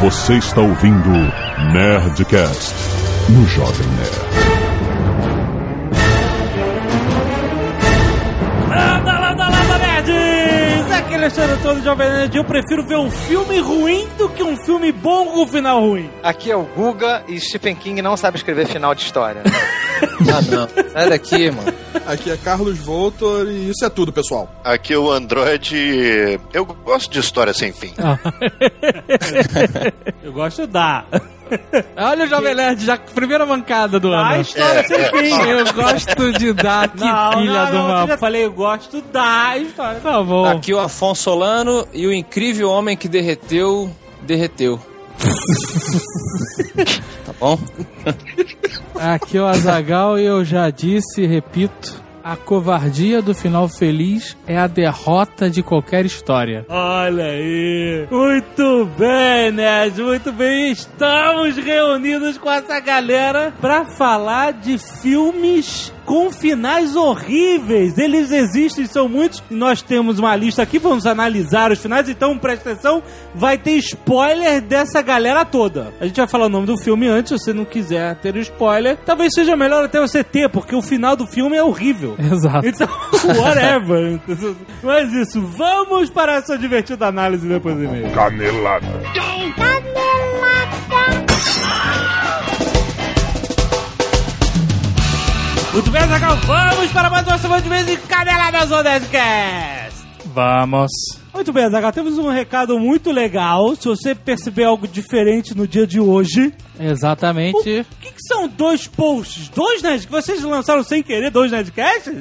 Você está ouvindo Nerdcast no Jovem Nerd. Landa, landa, landa, nerds! Aqui é Alexandre Antônio Jovem Nerd. Eu prefiro ver um filme ruim do que um filme bom com final ruim. Aqui é o Guga e Stephen King não sabe escrever final de história. Ah, não. Sai daqui, mano. Aqui é Carlos Voltor e isso é tudo, pessoal. Aqui é o Android. Eu gosto de história sem fim. Eu gosto da. Olha o Jovem Nerd, já primeira mancada do ano. história sem fim. Eu gosto de dar, que Não, filha não, não, uma... eu já falei, eu gosto da história. Tá bom. Aqui o Afonso Solano e o incrível homem que derreteu, derreteu. Bom? Aqui é o Azagal e eu já disse e repito. A covardia do final feliz é a derrota de qualquer história. Olha aí. Muito bem, Nerd. Muito bem. Estamos reunidos com essa galera pra falar de filmes com finais horríveis. Eles existem, são muitos. Nós temos uma lista aqui. Vamos analisar os finais. Então, presta atenção. Vai ter spoiler dessa galera toda. A gente vai falar o nome do filme antes. Se você não quiser ter o spoiler, talvez seja melhor até você ter, porque o final do filme é horrível. Exato. Então, whatever. Mas isso, vamos para essa divertida análise depois do e-mail. Canelada. Muito bem, Zagal, vamos para mais uma semana de mês e Caneladas do Nerdcast. Vamos. Muito bem, Zagal, temos um recado muito legal. Se você perceber algo diferente no dia de hoje, o Exatamente. que, que são dois posts? Dois Nerdcasts que vocês lançaram sem querer, dois Nerdcasts?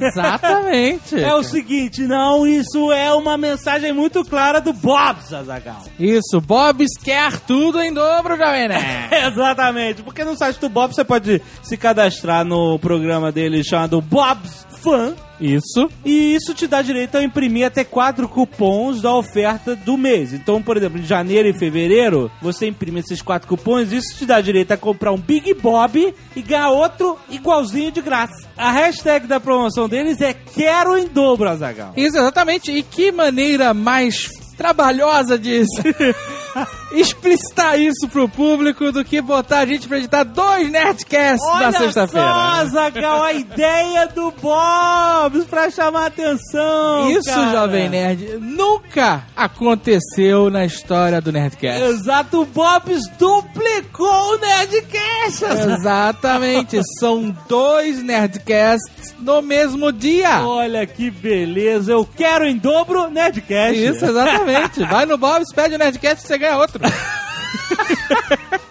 Exatamente. É o seguinte, não, isso é uma mensagem muito clara do Bobs, Azagal. Isso, Bobs quer tudo em dobro, Jovem Nerd. Exatamente, porque no site do Bob você pode se cadastrar no programa dele chamado Bob's Fan. Isso. E isso te dá direito a imprimir até quatro cupons da oferta do mês. Então, por exemplo, em janeiro e fevereiro, você imprime esses quatro cupons. Isso te dá direito a comprar um Big Bob e ganhar outro igualzinho de graça. A hashtag da promoção deles é Quero em dobro, Azagal. Isso, exatamente. E que maneira mais trabalhosa de explicitar isso pro público do que botar a gente pra editar dois Nerdcasts na Olha só, sexta-feira. Azagal, a ideia do Bob's pra chamar atenção. Isso, cara. Jovem Nerd, nunca aconteceu na história do Nerdcast. Exato, o Bob's duplicou o Nerdcast. Exatamente, são dois Nerdcasts no mesmo dia. Olha que beleza, eu quero em dobro Nerdcast. Isso, exatamente. Vai no Bob's, pede o Nerdcast e você ganha outro.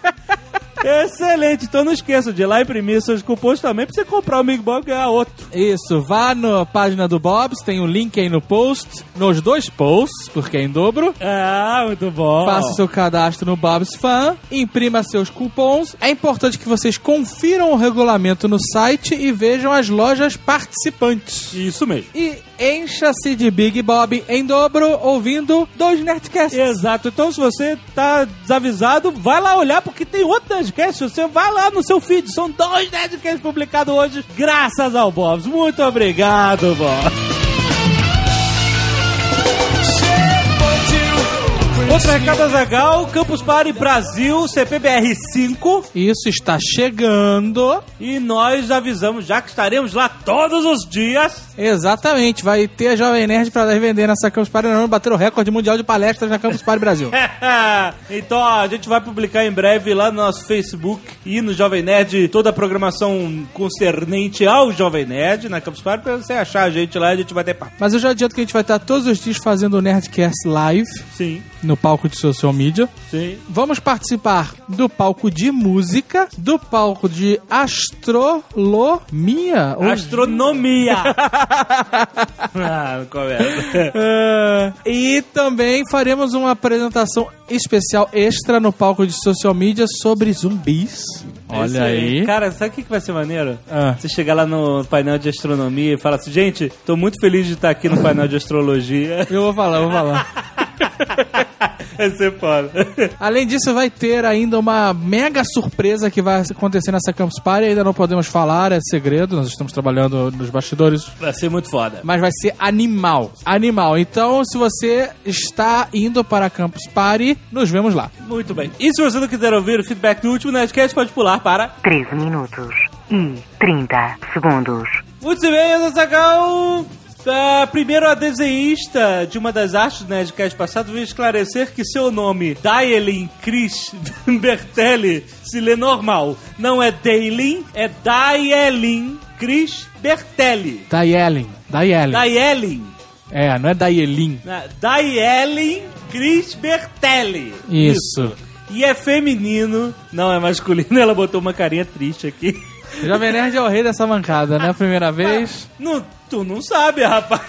Excelente, então não esqueça de ir lá imprimir seus cupons também pra você comprar o Big Bob e ganhar outro. Isso, vá na página do Bob's, tem um link aí no post, nos dois posts, porque é em dobro. Ah, muito bom. Faça seu cadastro no Bob's Fan, imprima seus cupons. É importante que vocês confiram o regulamento no site e vejam as lojas participantes. Isso mesmo. E encha-se de Big Bob em dobro ouvindo dois Nerdcasts. Exato, então se você tá desavisado, vai lá olhar porque tem outro Nerdcast. Você vai lá no seu feed, são dois Nerdcasts publicados hoje, graças ao Bob's. Muito obrigado, Bob. Outro recado legal, Campus Party Brasil, CPBR 5. Isso está chegando. E nós avisamos já que estaremos lá todos os dias. Exatamente, vai ter a Jovem Nerd para vender nessa Campus Party não bater o recorde mundial de palestras na Campus Party Brasil. então ó, a gente vai publicar em breve lá no nosso Facebook e no Jovem Nerd toda a programação concernente ao Jovem Nerd na Campus Party pra você achar a gente lá e a gente vai ter papo. Mas eu já adianto que a gente vai estar todos os dias fazendo o Nerdcast Live Sim, no palco de social media. sim. Vamos participar do palco de música, do palco de astrolomia. Astronomia. ah, não começa. É, e também faremos uma apresentação especial extra no palco de social media sobre zumbis. Olha Isso aí. Cara, sabe o que que vai ser maneiro? Ah. Você chegar lá no painel de astronomia e falar assim, gente, tô muito feliz de estar aqui no painel de astrologia. Eu vou falar, eu vou falar. Vai ser foda. Além disso, vai ter ainda uma mega surpresa que vai acontecer nessa Campus Party. Ainda não podemos falar, é segredo. Nós estamos trabalhando nos bastidores. Vai ser muito foda. Mas vai ser animal. Animal. Então, se você está indo para a Campus Party, nos vemos lá. Muito bem. E se você não quiser ouvir o feedback do último Nerdcast, pode pular para 13 minutos e 30 segundos. Muitos e-mails, Azaghal. Ah, primeiro, a desenhista de uma das artes do Nerdcast passado veio esclarecer que seu nome, Daelin Chris Bertelli, se lê normal. Não é Daelin, é Daelin Chris Bertelli. Daiellen. Daiellen. Daelin. É, não é Daielin. Ah, Daelin Chris Bertelli. Isso. E é feminino, não é masculino. Ela botou uma carinha triste aqui. Jovem Nerd é o rei dessa mancada, né? A primeira vez, Não, tu não sabe, rapaz.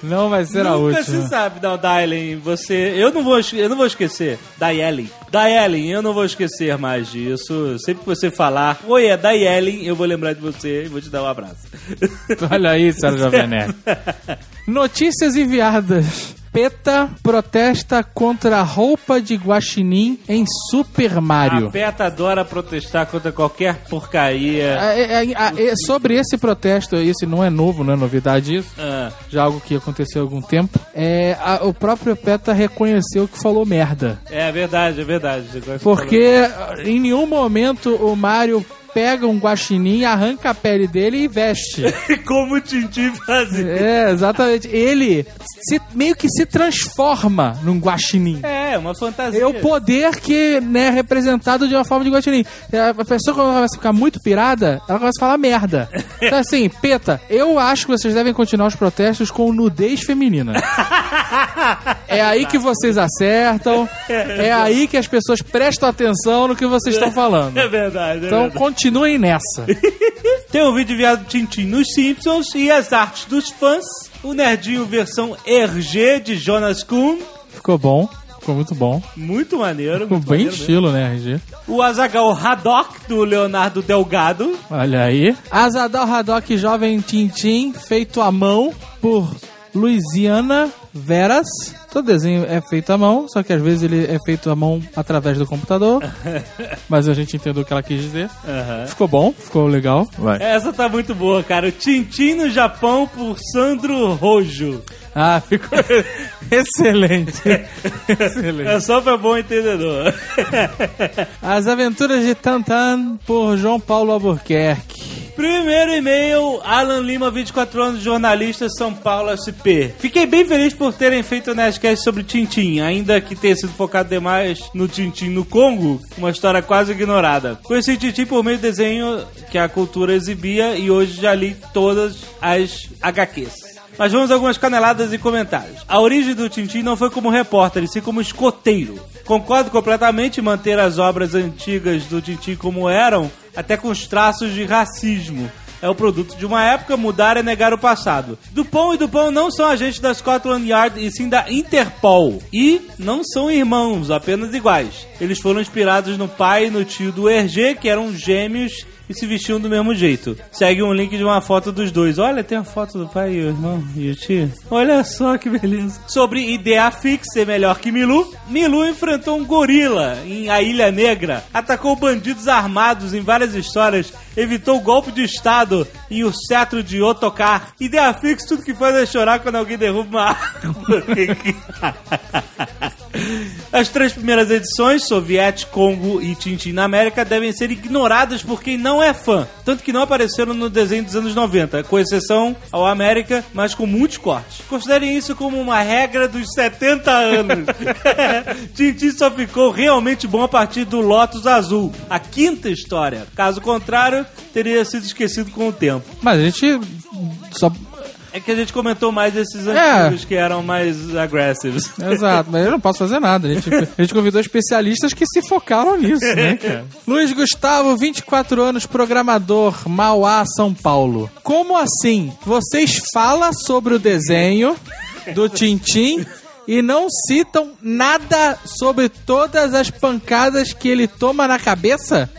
não vai ser a Nunca última. se sabe, não, Daelen, você... Eu não vou, eu não vou esquecer. Daelen. Daelen, eu não vou esquecer mais disso. Sempre que você falar, oi, é Daelen, eu vou lembrar de você e vou te dar um abraço. Olha aí, Sérgio Jovem Nerd. Notícias enviadas. PETA protesta contra a roupa de guaxinim em Super Mario. PETA adora protestar contra qualquer porcaria. Ah, é, é, ah, é, sobre esse protesto, esse não é novo, não é novidade isso, Ah, já algo que aconteceu há algum tempo. É, a- o próprio PETA reconheceu que falou merda. é verdade, é verdade. Porque em nenhum momento o Mario pega um guaxinim, arranca a pele dele e veste. Como o Tintin fazia. É, exatamente. Ele se- meio que se transforma num guaxinim. É, uma fantasia. É o poder que né, é representado de uma forma de guaxinim. A pessoa, quando começa a ficar muito pirada, ela começa a falar merda. Então, assim, Peta, eu acho que vocês devem continuar os protestos com nudez feminina. É aí que vocês acertam, é aí que as pessoas prestam atenção no que vocês estão falando. É verdade, é Então, verdade. Continuem nessa. Tem um vídeo enviado do Tintin nos Simpsons e as artes dos fãs. O Nerdinho versão RG de Jonas Kuhn. Ficou bom, ficou muito bom. Muito maneiro. Ficou muito bem maneiro mesmo. estilo, né, RG? O Azagal Haddock do Leonardo Delgado. Olha aí. Azadal Haddock Jovem Tintim, feito à mão por Luiziana Veras. Todo desenho é feito à mão, só que às vezes ele é feito à mão através do computador. Mas a gente entendeu o que ela quis dizer. Ficou bom, ficou legal. Vai. Essa tá muito boa, cara. O Tintin no Japão por Sandro Rojo. Ah, ficou excelente. excelente. É só pra bom entendedor. As Aventuras de Tantan por João Paulo Albuquerque. Primeiro e-mail, Alan Lima, 24 anos, jornalista, São Paulo, SP. Fiquei bem feliz por terem feito o Nerdcast sobre Tintin, ainda que tenha sido focado demais no Tintin no Congo, uma história quase ignorada. Conheci Tintin por meio do desenho que a cultura exibia e hoje já li todas as HQs. Mas vamos a algumas caneladas e comentários. A origem do Tintin não foi como repórter, e sim como escoteiro. Concordo completamente em manter as obras antigas do Tintin como eram, até com os traços de racismo. É o produto de uma época, mudar é negar o passado. Dupont e Dupont não são agentes da Scotland Yard e sim da Interpol. E não são irmãos, apenas iguais. Eles foram inspirados no pai e no tio do Hergé, que eram gêmeos e se vestiam do mesmo jeito. Segue um link de uma foto dos dois. Olha, tem a foto do pai e o irmão e o tio. Olha só que beleza. Sobre ideia fix ser melhor que Milu, Milu enfrentou um gorila em A Ilha Negra, atacou bandidos armados em várias histórias, evitou o golpe de estado em O Cetro de Otokar. Ideia fix tudo que faz é chorar quando alguém derruba uma árvore. As três primeiras edições, Soviete, Congo e Tintin na América, devem ser ignoradas por quem não é fã. Tanto que não apareceram no desenho dos anos 90, com exceção ao América, mas com muitos cortes. Considerem isso como uma regra dos 70 anos. Tintin só ficou realmente bom a partir do Lotus Azul, a quinta história. Caso contrário, teria sido esquecido com o tempo. Mas a gente só. É que a gente comentou mais esses É. antigos que eram mais aggressivos. Exato, mas eu não posso fazer nada. A gente, a gente convidou especialistas que se focaram nisso, né, cara? Luiz Gustavo, 24 anos, programador, Mauá, São Paulo. Como assim? Vocês falam sobre o desenho do Tintim e não citam nada sobre todas as pancadas que ele toma na cabeça?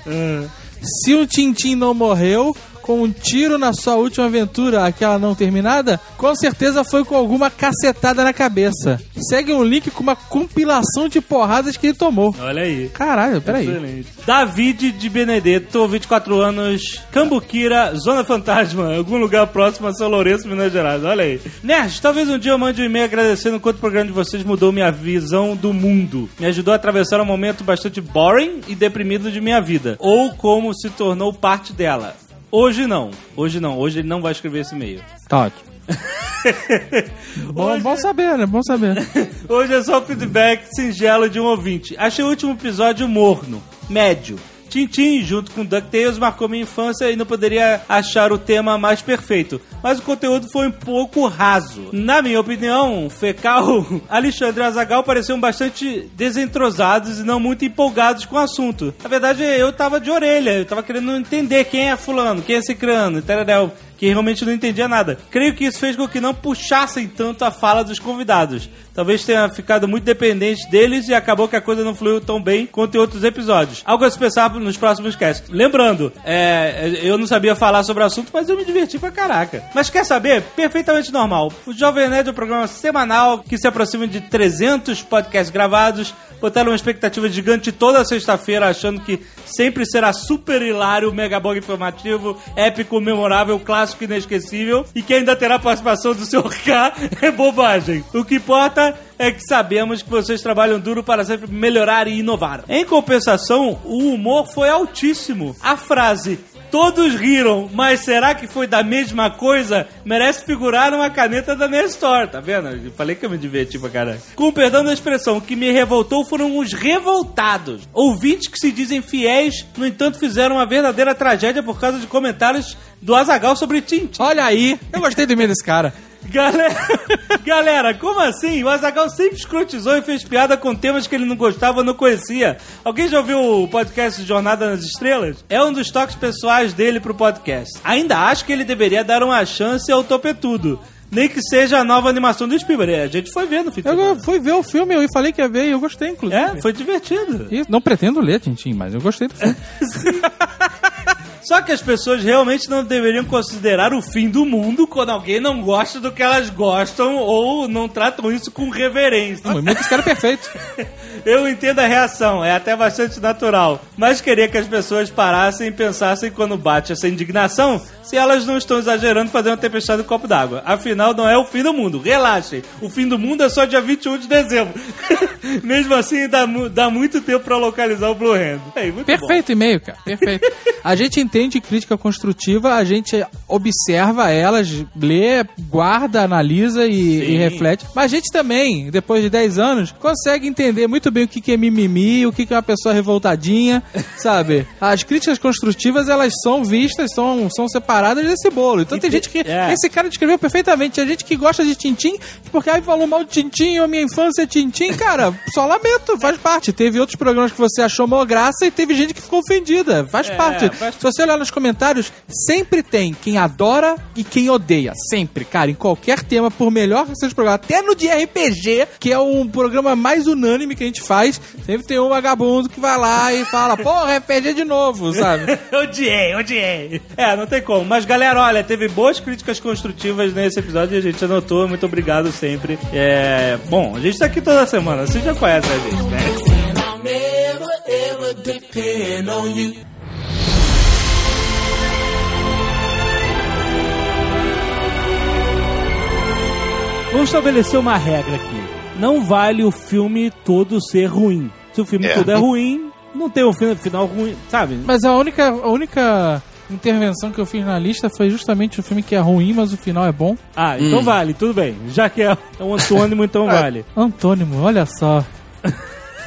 Se o Tintim não morreu, com um tiro na sua última aventura, aquela não terminada, com certeza foi com alguma cacetada na cabeça. Segue um link com uma compilação de porradas que ele tomou. Olha aí. Caralho, peraí. Excelente. David de Benedetto, 24 anos, Cambuquira, Zona Fantasma, algum lugar próximo a São Lourenço, Minas Gerais. Olha aí. Nerd, talvez um dia eu mande um e-mail agradecendo quanto o programa de vocês mudou minha visão do mundo. Me ajudou a atravessar um momento bastante boring e deprimido de minha vida. Ou como se tornou parte dela. Hoje não. Hoje não. Hoje ele não vai escrever esse e-mail. Tá ótimo. bom, bom saber, né? Bom saber. Hoje é só feedback singelo de um ouvinte. Achei o último episódio morno, médio. Tintin, junto com DuckTales, marcou minha infância e não poderia achar o tema mais perfeito. Mas o conteúdo foi um pouco raso. Na minha opinião, Fecal, Alexandre Azagal pareciam bastante desentrosados e não muito empolgados com o assunto. Na verdade, eu tava de orelha, eu tava querendo entender quem é fulano, quem é cicrano, entendeu? Que realmente não entendia nada. Creio que isso fez com que não puxassem tanto a fala dos convidados. Talvez tenha ficado muito dependente deles e acabou que a coisa não fluiu tão bem quanto em outros episódios. Algo a se pensar nos próximos casts. Lembrando, é, eu não sabia falar sobre o assunto, mas eu me diverti pra caraca. Mas quer saber? Perfeitamente normal. O Jovem Nerd é um programa semanal que se aproxima de 300 podcasts gravados. Botaram uma expectativa gigante toda sexta-feira, achando que sempre será super hilário, megabog informativo, épico, memorável, clássico, inesquecível e que ainda terá participação do Sr. K. É bobagem. O que importa é que sabemos que vocês trabalham duro para sempre melhorar e inovar. Em compensação, o humor foi altíssimo. A frase Todos riram, mas será que foi da mesma coisa? Merece figurar numa caneta da Nestor, tá vendo? Eu falei que eu me diverti pra caralho. Com perdão da expressão, o que me revoltou foram os revoltados. Ouvintes que se dizem fiéis, no entanto, fizeram uma verdadeira tragédia por causa de comentários do Azagal sobre Tintin. Olha aí, eu gostei do e-mail desse cara. Galera, galera, como assim? O Azagal sempre escrotizou e fez piada com temas que ele não gostava ou não conhecia. Alguém já ouviu o podcast Jornada nas Estrelas? É um dos toques pessoais dele pro podcast. Ainda acho que ele deveria dar uma chance ao Topetudo. Nem que seja a nova animação do Spielberg. A gente foi vendo, fim de Eu fui ver o filme e falei que ia ver e eu gostei, inclusive. É, foi divertido. E não pretendo ler, Tintin, mas eu gostei do filme. Só que as pessoas realmente não deveriam considerar o fim do mundo quando alguém não gosta do que elas gostam ou não tratam isso com reverência. Não, muito é perfeito. Eu entendo a reação, é até bastante natural. Mas queria que as pessoas parassem e pensassem quando bate essa indignação se elas não estão exagerando fazendo uma tempestade no copo d'água. Afinal, não é o fim do mundo. Relaxem. O fim do mundo é só dia 21 de dezembro. Mesmo assim, dá, dá muito tempo pra localizar o Blue Hand. É, Perfeito e-mail, cara. Perfeito. A gente entende crítica construtiva, a gente observa elas, lê, guarda, analisa e, e reflete. Mas a gente também, depois de 10 anos, consegue entender muito bem o que que é mimimi, o que que é uma pessoa revoltadinha, sabe? As críticas construtivas, elas são vistas, são, são separadas desse bolo. Então E tem te- gente que... é. Esse cara descreveu perfeitamente. A gente que gosta de Tintim, porque aí falou mal de Tintim, a minha infância é Tintim. Cara, só lamento, faz parte. Teve outros programas que você achou mó graça e teve gente que ficou ofendida. Faz É, parte. faz- Se você olhar nos comentários, sempre tem quem adora e quem odeia. Sempre, cara, em qualquer tema, por melhor que seja o programa. Até no de RPG, que é um programa mais unânime que a gente faz, sempre tem um vagabundo que vai lá e fala, porra, RPG de novo, sabe? odiei, odiei. É, não tem como. Mas, galera, olha, teve boas críticas construtivas nesse episódio e a gente anotou. Muito obrigado sempre. É. Bom, a gente tá aqui toda semana. Você já conhece a gente, né? Vamos estabelecer uma regra aqui. Não vale o filme todo ser ruim. Se o filme É. todo é ruim, não tem um fi- final ruim, sabe? Mas a única, a única intervenção que eu fiz na lista foi justamente o filme que é ruim, mas o final é bom. Ah, então vale, tudo bem. Já que é um antônimo, então vale. Antônimo, olha só.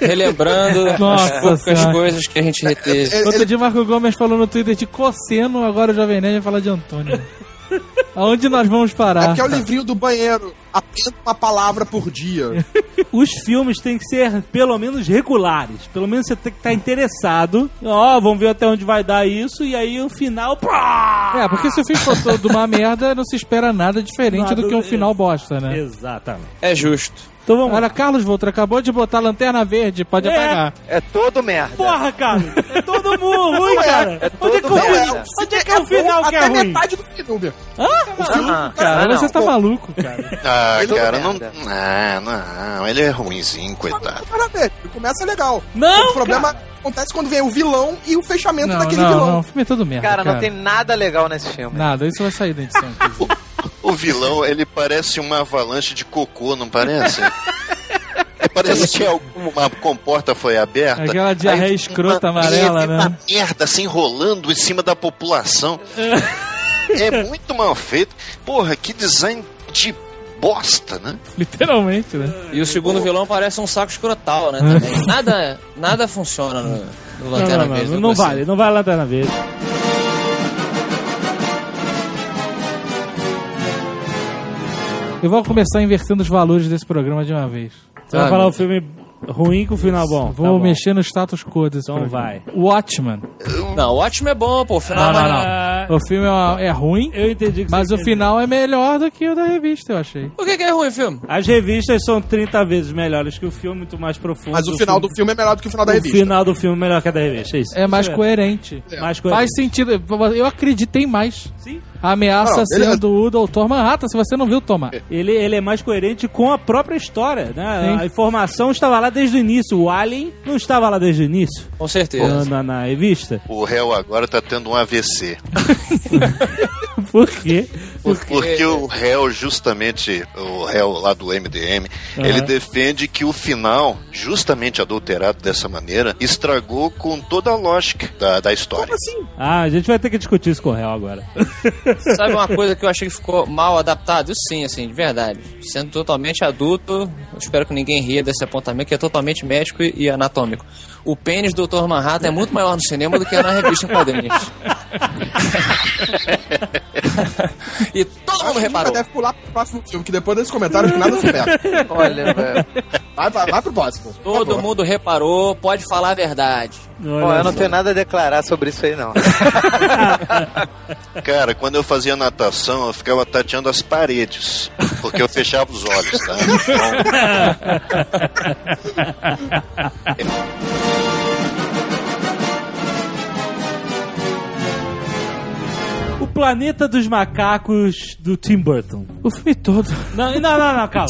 Relembrando Nossa as poucas Senhora. coisas que a gente reteve. Outro dia Marco Gomes falou no Twitter de cosseno, agora o Jovem Nerd vai falar de Antônio. Aonde nós vamos É parar? porque é o livrinho do banheiro. Apenas uma palavra por dia. Os filmes têm que ser pelo menos regulares. Pelo menos você tem que estar interessado. Ó, vamos ver até onde vai dar isso. E aí o final. pá! É, porque se o filme for todo uma merda, não se espera nada diferente Nada- do que um final bosta, né? Exatamente. É justo. Então vamos. Olha, Carlos Voltor acabou de botar lanterna verde, pode É. apagar. É todo merda. Porra, cara! É todo mundo ruim, cara! é Onde é que, todo o onde é que é o final que é Até ruim? metade do filme. Ah, Cara, ah, não. você tá maluco, cara. Ah, Ele é cara, não. Ah, não, ele é ruimzinho, coitado. Para ver, começa legal. Não, o problema acontece quando vem o vilão e o fechamento Não, daquele não, vilão. não, o filme é todo merda, Cara, cara. não tem nada legal nesse filme. Nada, isso vai sair da edição. O vilão, ele parece uma avalanche de cocô, não parece? Parece que alguma comporta foi aberta. Aquela diarreia aí escrota uma amarela, né? Uma merda se enrolando em cima da população. é muito mal feito. Porra, que design de bosta, né? Literalmente, né? E o segundo vilão parece um saco escrotal, né? Também. Nada, nada funciona no, no Não, Lanterna não, não, Verde. não, não consigo. vale, não vale lanterna verde. Eu vou começar invertendo os valores desse programa de uma vez. Você vai Ah, falar o filme ruim com o final bom. Vou Tá bom. mexer no status quo desse Então programa. vai. Watchman. Não, o ótimo é bom, pô. O final Não, é não, mais- Ah, O filme é, é ruim, Eu entendi que mas você o quer final é melhor do que o da revista, eu achei. Por que, que é ruim o filme? As revistas são 30 vezes melhores que o filme, muito mais profundo. Mas o final do filme é melhor do que o final da O revista. final do filme é melhor que a da revista, é isso. É mais Isso coerente. Mais coerente. Faz sentido. Eu acreditei mais. Sim. Ameaça Não, sendo o Dr. Manhattan, se você não viu, toma. Ele, ele é mais coerente com a própria história, né? Sim. A informação estava lá desde o início. O Alien não estava lá desde o início, Com certeza. na, na revista. O réu agora tá tendo um AVC. Por quê? Porque o réu, justamente, o réu lá do MDM, ele defende que o final, justamente adulterado dessa maneira, estragou com toda a lógica da, da história. Ah, a gente vai ter que discutir isso com o réu agora. Sabe uma coisa que eu achei que ficou mal adaptado? Isso sim, assim, de verdade. Sendo totalmente adulto, eu espero que ninguém ria desse apontamento, que é totalmente médico e anatômico. O pênis do Dr. Manhattan é muito maior no cinema do que na revista em quadrinhos. e todo mundo reparou. deve pular pro próximo filme, que depois desse comentário nada supera. Olha, velho. Vai, vai, vai pro próximo. Todo mundo reparou, pode falar a verdade. Pô, eu não tenho nada a declarar sobre isso aí, não. Cara, quando eu fazia natação, eu ficava tateando as paredes, porque eu fechava os olhos, tá? O Planeta dos Macacos do Tim Burton. O filme todo. Não, não, não, não calma.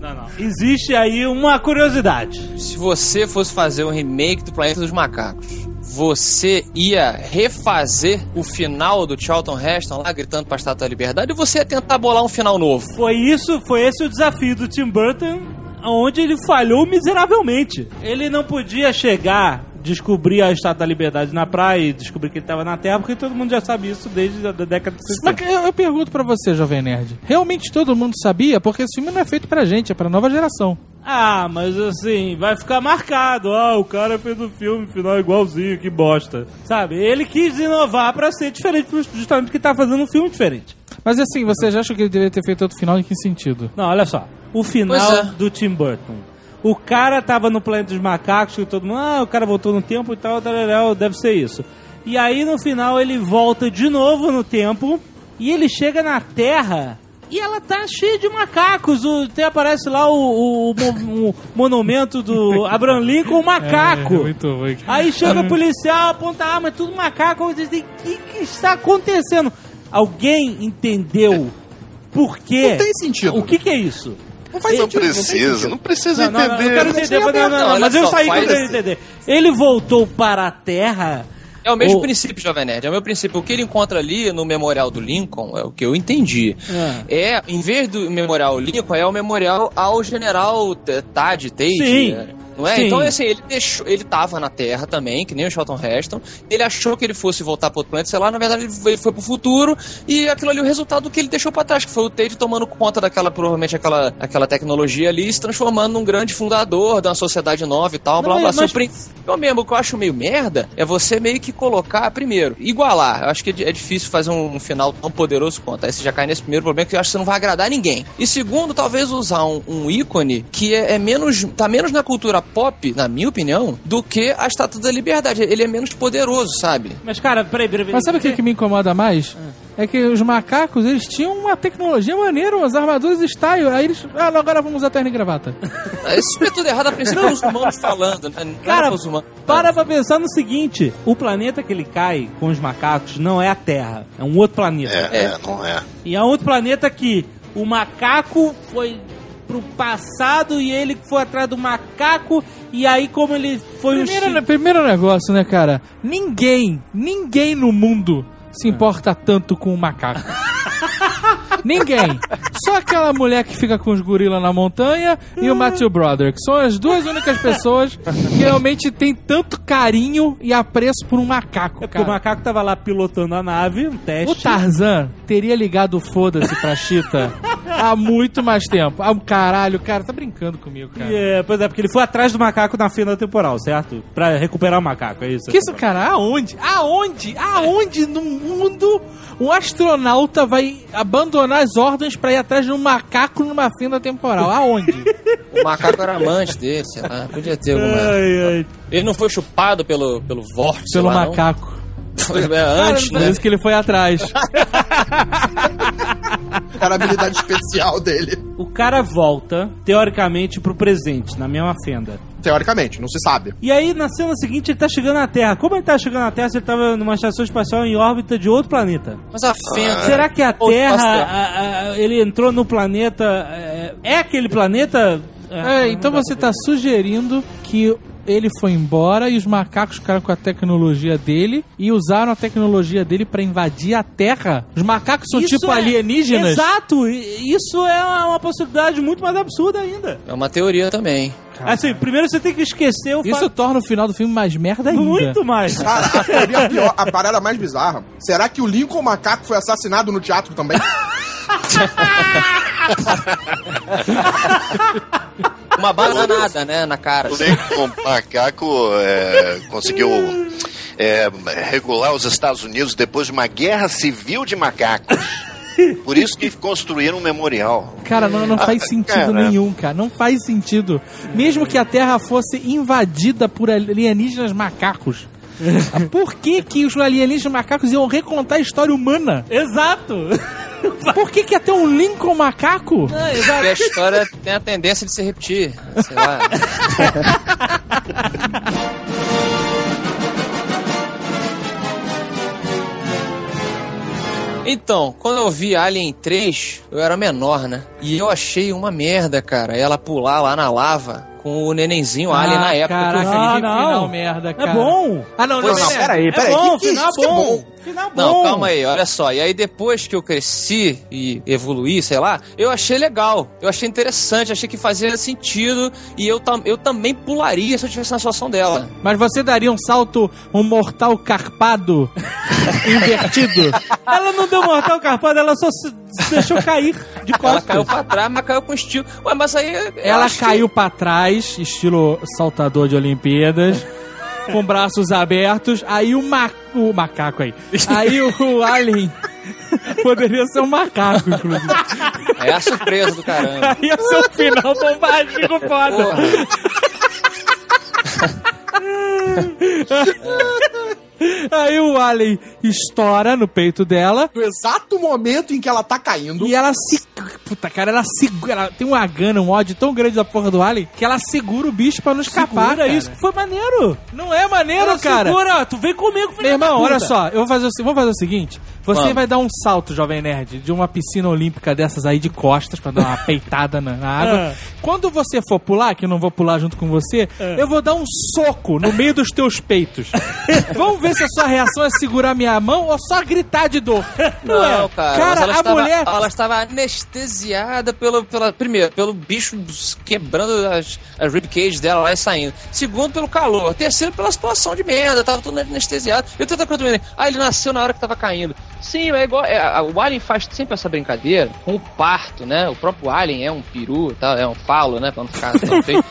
Não, não. Existe aí uma curiosidade. Se você fosse fazer um remake do Planeta dos Macacos, você ia refazer o final do Charlton Heston lá gritando pra Estátua da Liberdade ou você ia tentar bolar um final novo? Foi isso, foi esse o desafio do Tim Burton, onde ele falhou miseravelmente. Ele não podia chegar, descobrir a Estátua da Liberdade na praia e descobrir que ele estava na Terra, porque todo mundo já sabe isso desde a da década de 60. Mas eu, eu pergunto pra você, Jovem Nerd. Realmente todo mundo sabia? Porque esse filme não é feito pra gente, é pra nova geração. Ah, mas assim, vai ficar marcado. Ah, o cara fez o filme, final igualzinho, que bosta. Sabe? Ele quis inovar pra ser diferente, justamente porque tá fazendo um filme diferente. Mas assim, você já achou que ele deveria ter feito outro final em que sentido? Não, olha só. O final é. do Tim Burton. O cara tava no planeta dos macacos e todo mundo, ah, o cara voltou no tempo e tal, tal, deve ser isso. E aí no final ele volta de novo no tempo e ele chega na Terra e ela tá cheia de macacos. O, até aparece lá o, o- o mo- o monumento do Abraham Lincoln, um macaco. É, muito ruim. Aí chega o policial, aponta a arma, é tudo macaco. O que, que está acontecendo? Alguém entendeu por quê? Não tem sentido. O que, que é isso? Não faz Não sentido. tem precisa, não precisa Não, não, não, eu entender. quero entender, mas, não, não, não, Não, mas eu saí querendo entender. Ele voltou para a Terra. É o mesmo O- princípio, Jovem Nerd. É o meu princípio. O que ele encontra ali no Memorial do Lincoln, é o que eu entendi. É, em vez do Memorial Lincoln, é o memorial ao general T- Tad, Tate. Sim. é, Não é? Sim. Então, assim, ele deixou, ele tava na Terra também, que nem o Charlton Heston. Ele achou que ele fosse voltar pro outro planeta, sei lá, na verdade ele foi- pro futuro. E aquilo ali é o resultado do que ele deixou pra trás, que foi o Tate tomando conta daquela, provavelmente, aquela, aquela tecnologia ali, e se transformando num grande fundador de uma sociedade nova e tal, Não, blá blá. mas- blá. Surpre- Eu mesmo, o que eu acho meio merda é você meio que colocar, primeiro, igualar. Eu acho que é é difícil fazer um, um final tão poderoso quanto. Aí você já cai nesse primeiro problema que eu acho que você não vai agradar ninguém. E segundo, talvez usar um, um ícone que é, é menos. tá menos na cultura pop, na minha opinião, do que a Estátua da Liberdade. Ele é menos poderoso, sabe? Mas, cara, peraí, peraí. peraí. Mas sabe o que, que me incomoda mais? é que os macacos, eles tinham uma tecnologia maneira, umas armaduras style. Aí eles, ah, não, agora vamos usar terno e gravata. Isso é tudo errado a princípio os humanos falando, né? Não Cara, humanos. para pra pensar no seguinte: o planeta que ele cai com os macacos não é a Terra, é um outro planeta. É, é, não é. E é outro planeta que o macaco foi pro passado e ele foi atrás do macaco e aí como ele foi Primeiro, um primeiro negócio, né, cara? Ninguém, ninguém no mundo se importa tanto com o macaco. Ninguém. Só aquela mulher que fica com os gorilas na montanha e o Matthew Brother, que são as duas únicas pessoas que realmente têm tanto carinho e apreço por um macaco, É porque o macaco tava lá pilotando a nave, um teste. O Tarzan teria ligado o foda-se pra Chita há muito mais tempo. Ah, caralho, cara, tá brincando comigo, cara. E, é, pois é, porque ele foi atrás do macaco na fenda temporal, certo? Pra recuperar o macaco, é isso? Que isso, cara? Aonde? Aonde? Aonde no mundo um astronauta vai abandonar as ordens pra ir atrás de um macaco numa fenda temporal? Aonde? O macaco era amante dele, sei lá. Podia ter alguma. Ai, ai. Ele não foi chupado pelo, pelo vórtice Pelo lá, não? macaco. Foi é, antes, Por né? isso que ele foi atrás. Era a habilidade especial dele. O cara volta, teoricamente, pro presente, na mesma fenda. Teoricamente, não se sabe. E aí, na cena seguinte, ele tá chegando na Terra. Como ele tá chegando na Terra se ele tava numa estação espacial em órbita de outro planeta? Mas a fenda. Será que a Terra, a- a- ele entrou no planeta... É, é aquele planeta... É, então você tá sugerindo que ele foi embora e os macacos ficaram com a tecnologia dele e usaram a tecnologia dele pra invadir a Terra? Os macacos são Isso tipo é- alienígenas? Exato! Isso é uma, possibilidade muito mais absurda ainda. É uma teoria também. Assim, primeiro você tem que esquecer o Isso fato... torna o final do filme mais merda ainda. Muito mais. Cara, a teoria pior, a parada mais bizarra. Será que o Lincoln Macaco foi assassinado no teatro também? Uma bananada, né, na cara. O Lincoln Macaco é, conseguiu é, regular os Estados Unidos depois de uma guerra civil de macacos. Por isso que construíram um memorial. Cara, não, não faz Ah, sentido cara. nenhum, cara. Não faz sentido. Mesmo que a Terra fosse invadida por alienígenas macacos. Por que, que os alienígenas macacos iam recontar a história humana? Exato! Por que, que ia ter um Lincoln macaco? Porque a história tem a tendência de se repetir. Sei lá. Então, quando eu vi Alien 3, eu era menor, né? E eu achei uma merda, cara. Ela pular lá na lava com o nenenzinho Alien na época. Cara, que eu vi. Ah, que não. final merda, cara. É bom! Ah, não, não, Pois não, não, peraí, É peraí. bom, que que é final isso que é bom. bom? Final bom! Não, calma aí, olha só. E aí depois que eu cresci e evoluí, sei lá, eu achei legal. Eu achei interessante, achei que fazia sentido e eu, tam eu também pularia se eu tivesse na situação dela. Mas você daria um salto, um mortal carpado invertido? Ela não deu mortal carpada, ela só se deixou cair de Ela costas. caiu pra trás, mas caiu com estilo. Ué, mas aí. Ela acho que- caiu pra trás, estilo saltador de Olimpíadas, com braços abertos. Aí o, ma o macaco aí. Aí o, o alien poderia ser um macaco, inclusive. É a surpresa do caramba. Aí ia ser um final bombástico foda. Aí o alien estoura no peito dela. No exato momento em que ela tá caindo. E ela se. Puta, cara, ela segura. Ela tem uma gana, um ódio tão grande da porra do Alien que ela segura o bicho pra não escapar. Segura isso, que foi maneiro. Não é maneiro, Ela cara. Segura, tu vem comigo, filho Meu irmão, olha só, eu vou fazer, o, vamos fazer o seguinte: você Vamos. vai dar um salto, Jovem Nerd, de uma piscina olímpica dessas aí de costas pra dar uma peitada na, na água. Ah. Quando você for pular, que eu não vou pular junto com você, eu vou dar um soco no meio dos teus peitos. vamos ver se a sua reação é segurar minha mão ou só gritar de dor. Não, é? cara. Cara, a estava, mulher. Ela estava anestesiada pelo, pela, primeiro, pelo bicho quebrando as, as ribcage dela lá e saindo. Segundo, pelo calor. Terceiro, pela situação de merda. Tava tudo anestesiado. Eu tento acreditar. Ah, ele nasceu na hora que tava caindo. Sim, é igual. é, o Alien faz sempre essa brincadeira com o parto, né? O próprio Alien é um peru, tá? é um falo, né? Pra não ficar tão feio.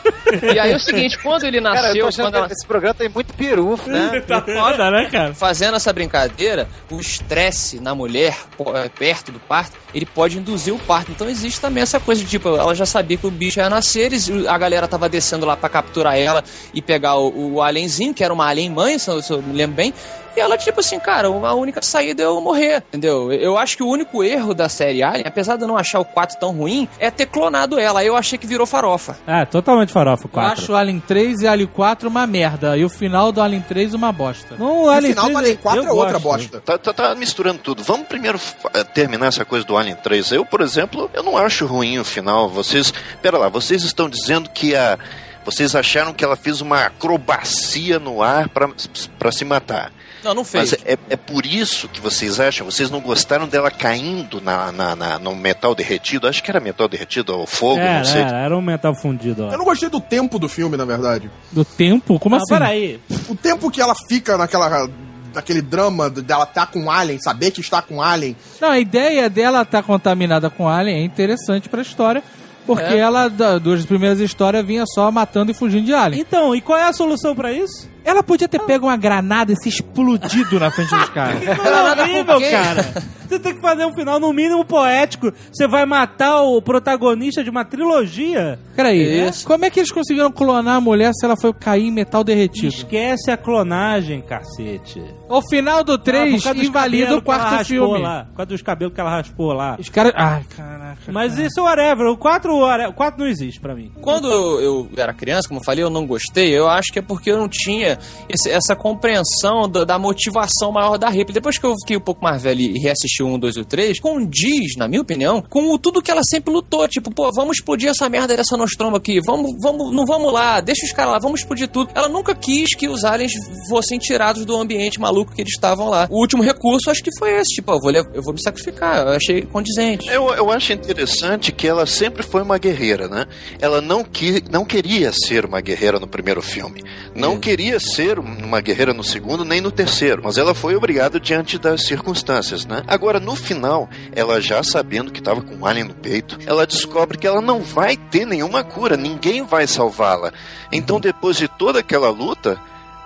E aí é o seguinte, quando ele Cara, eu nasceu, tô achando quando ela, esse programa tem muito peru, né? Tá foda, né, cara? fazendo essa brincadeira, o estresse na mulher eh, perto do parto, ele pode induzir o parto. Então existe também essa coisa de tipo, ela já sabia que o bicho ia nascer, eles, a galera tava descendo lá pra capturar ela e pegar o, o alienzinho, que era uma alien mãe, se eu, se eu me lembro bem. E ela, tipo assim, cara, a única saída é eu morrer, entendeu? Eu acho que o único erro da série Alien, apesar de eu não achar o 4 tão ruim, é ter clonado ela. Aí eu achei que virou farofa. É, totalmente farofa o Eu 4. acho o Alien 3 e Alien 4 uma merda. E o final do Alien 3 uma bosta. Não, o O Alien final do 3, Alien 4 eu é outra gosto. bosta. Tá, tá- tá misturando tudo. Vamos primeiro fa- terminar essa coisa do Alien 3. Eu, por exemplo, eu não acho ruim o final. Vocês. Pera lá, vocês estão dizendo que a. Vocês acharam que ela fez uma acrobacia no ar pra se matar. Não, não fez. Mas é, é por isso que vocês acham? Vocês não gostaram dela caindo na, na- na- no metal derretido? Acho que era metal derretido ou fogo, Era, não sei. era, era um metal fundido. Ó. Eu não gostei do tempo do filme, na verdade. Do tempo? Como Não, assim? peraí. O tempo que ela fica naquela. naquele drama dela estar com um alien, saber que está com um alien. Não, a ideia dela estar contaminada com Alien é interessante pra história. Porque É. ela, das primeiras histórias, vinha só matando e fugindo de Alien. Então, e qual é a solução pra isso? Ela podia ter pego uma granada e se explodido na frente dos caras. Que coisa horrível, cara. Você tem que fazer um final, no mínimo, poético. Você vai matar o protagonista de uma trilogia. Peraí, Isso. como é que eles conseguiram clonar a mulher se ela foi cair em metal derretido? Esquece a clonagem, cacete. O final do Ah, 3 por causa dos invalida o que ela quarto raspou filme. Lá, por causa dos cabelos que ela raspou lá. Os caras. Ai, caraca. Mas isso é whatever. O 4, o 4 não existe pra mim. Quando eu, eu era criança, como eu falei, eu não gostei, eu acho que é porque eu não tinha esse- essa compreensão da, da motivação maior da Ripley. Depois que eu fiquei um pouco mais velho e reassisti o 1, 2 e 3, condiz, na minha opinião, com o, tudo que ela sempre lutou. Tipo, pô, vamos explodir essa merda dessa Nostromo aqui, vamos, vamos, não vamos lá, deixa os caras lá, vamos explodir tudo. Ela nunca quis que os aliens fossem tirados do ambiente maluco que eles estavam lá. O último recurso, acho que foi esse, tipo, eu vou, eu vou me sacrificar, eu achei condizente. Eu, eu acho interessante que ela sempre foi uma guerreira, né? Ela não, que, não queria ser uma guerreira no primeiro filme. Não queria ser uma guerreira no segundo, nem no terceiro. Mas ela foi obrigada diante das circunstâncias, né? Agora, no final, ela já sabendo que estava com um alien no peito, ela descobre que ela não vai ter nenhuma cura, ninguém vai salvá-la. Então, depois de toda aquela luta,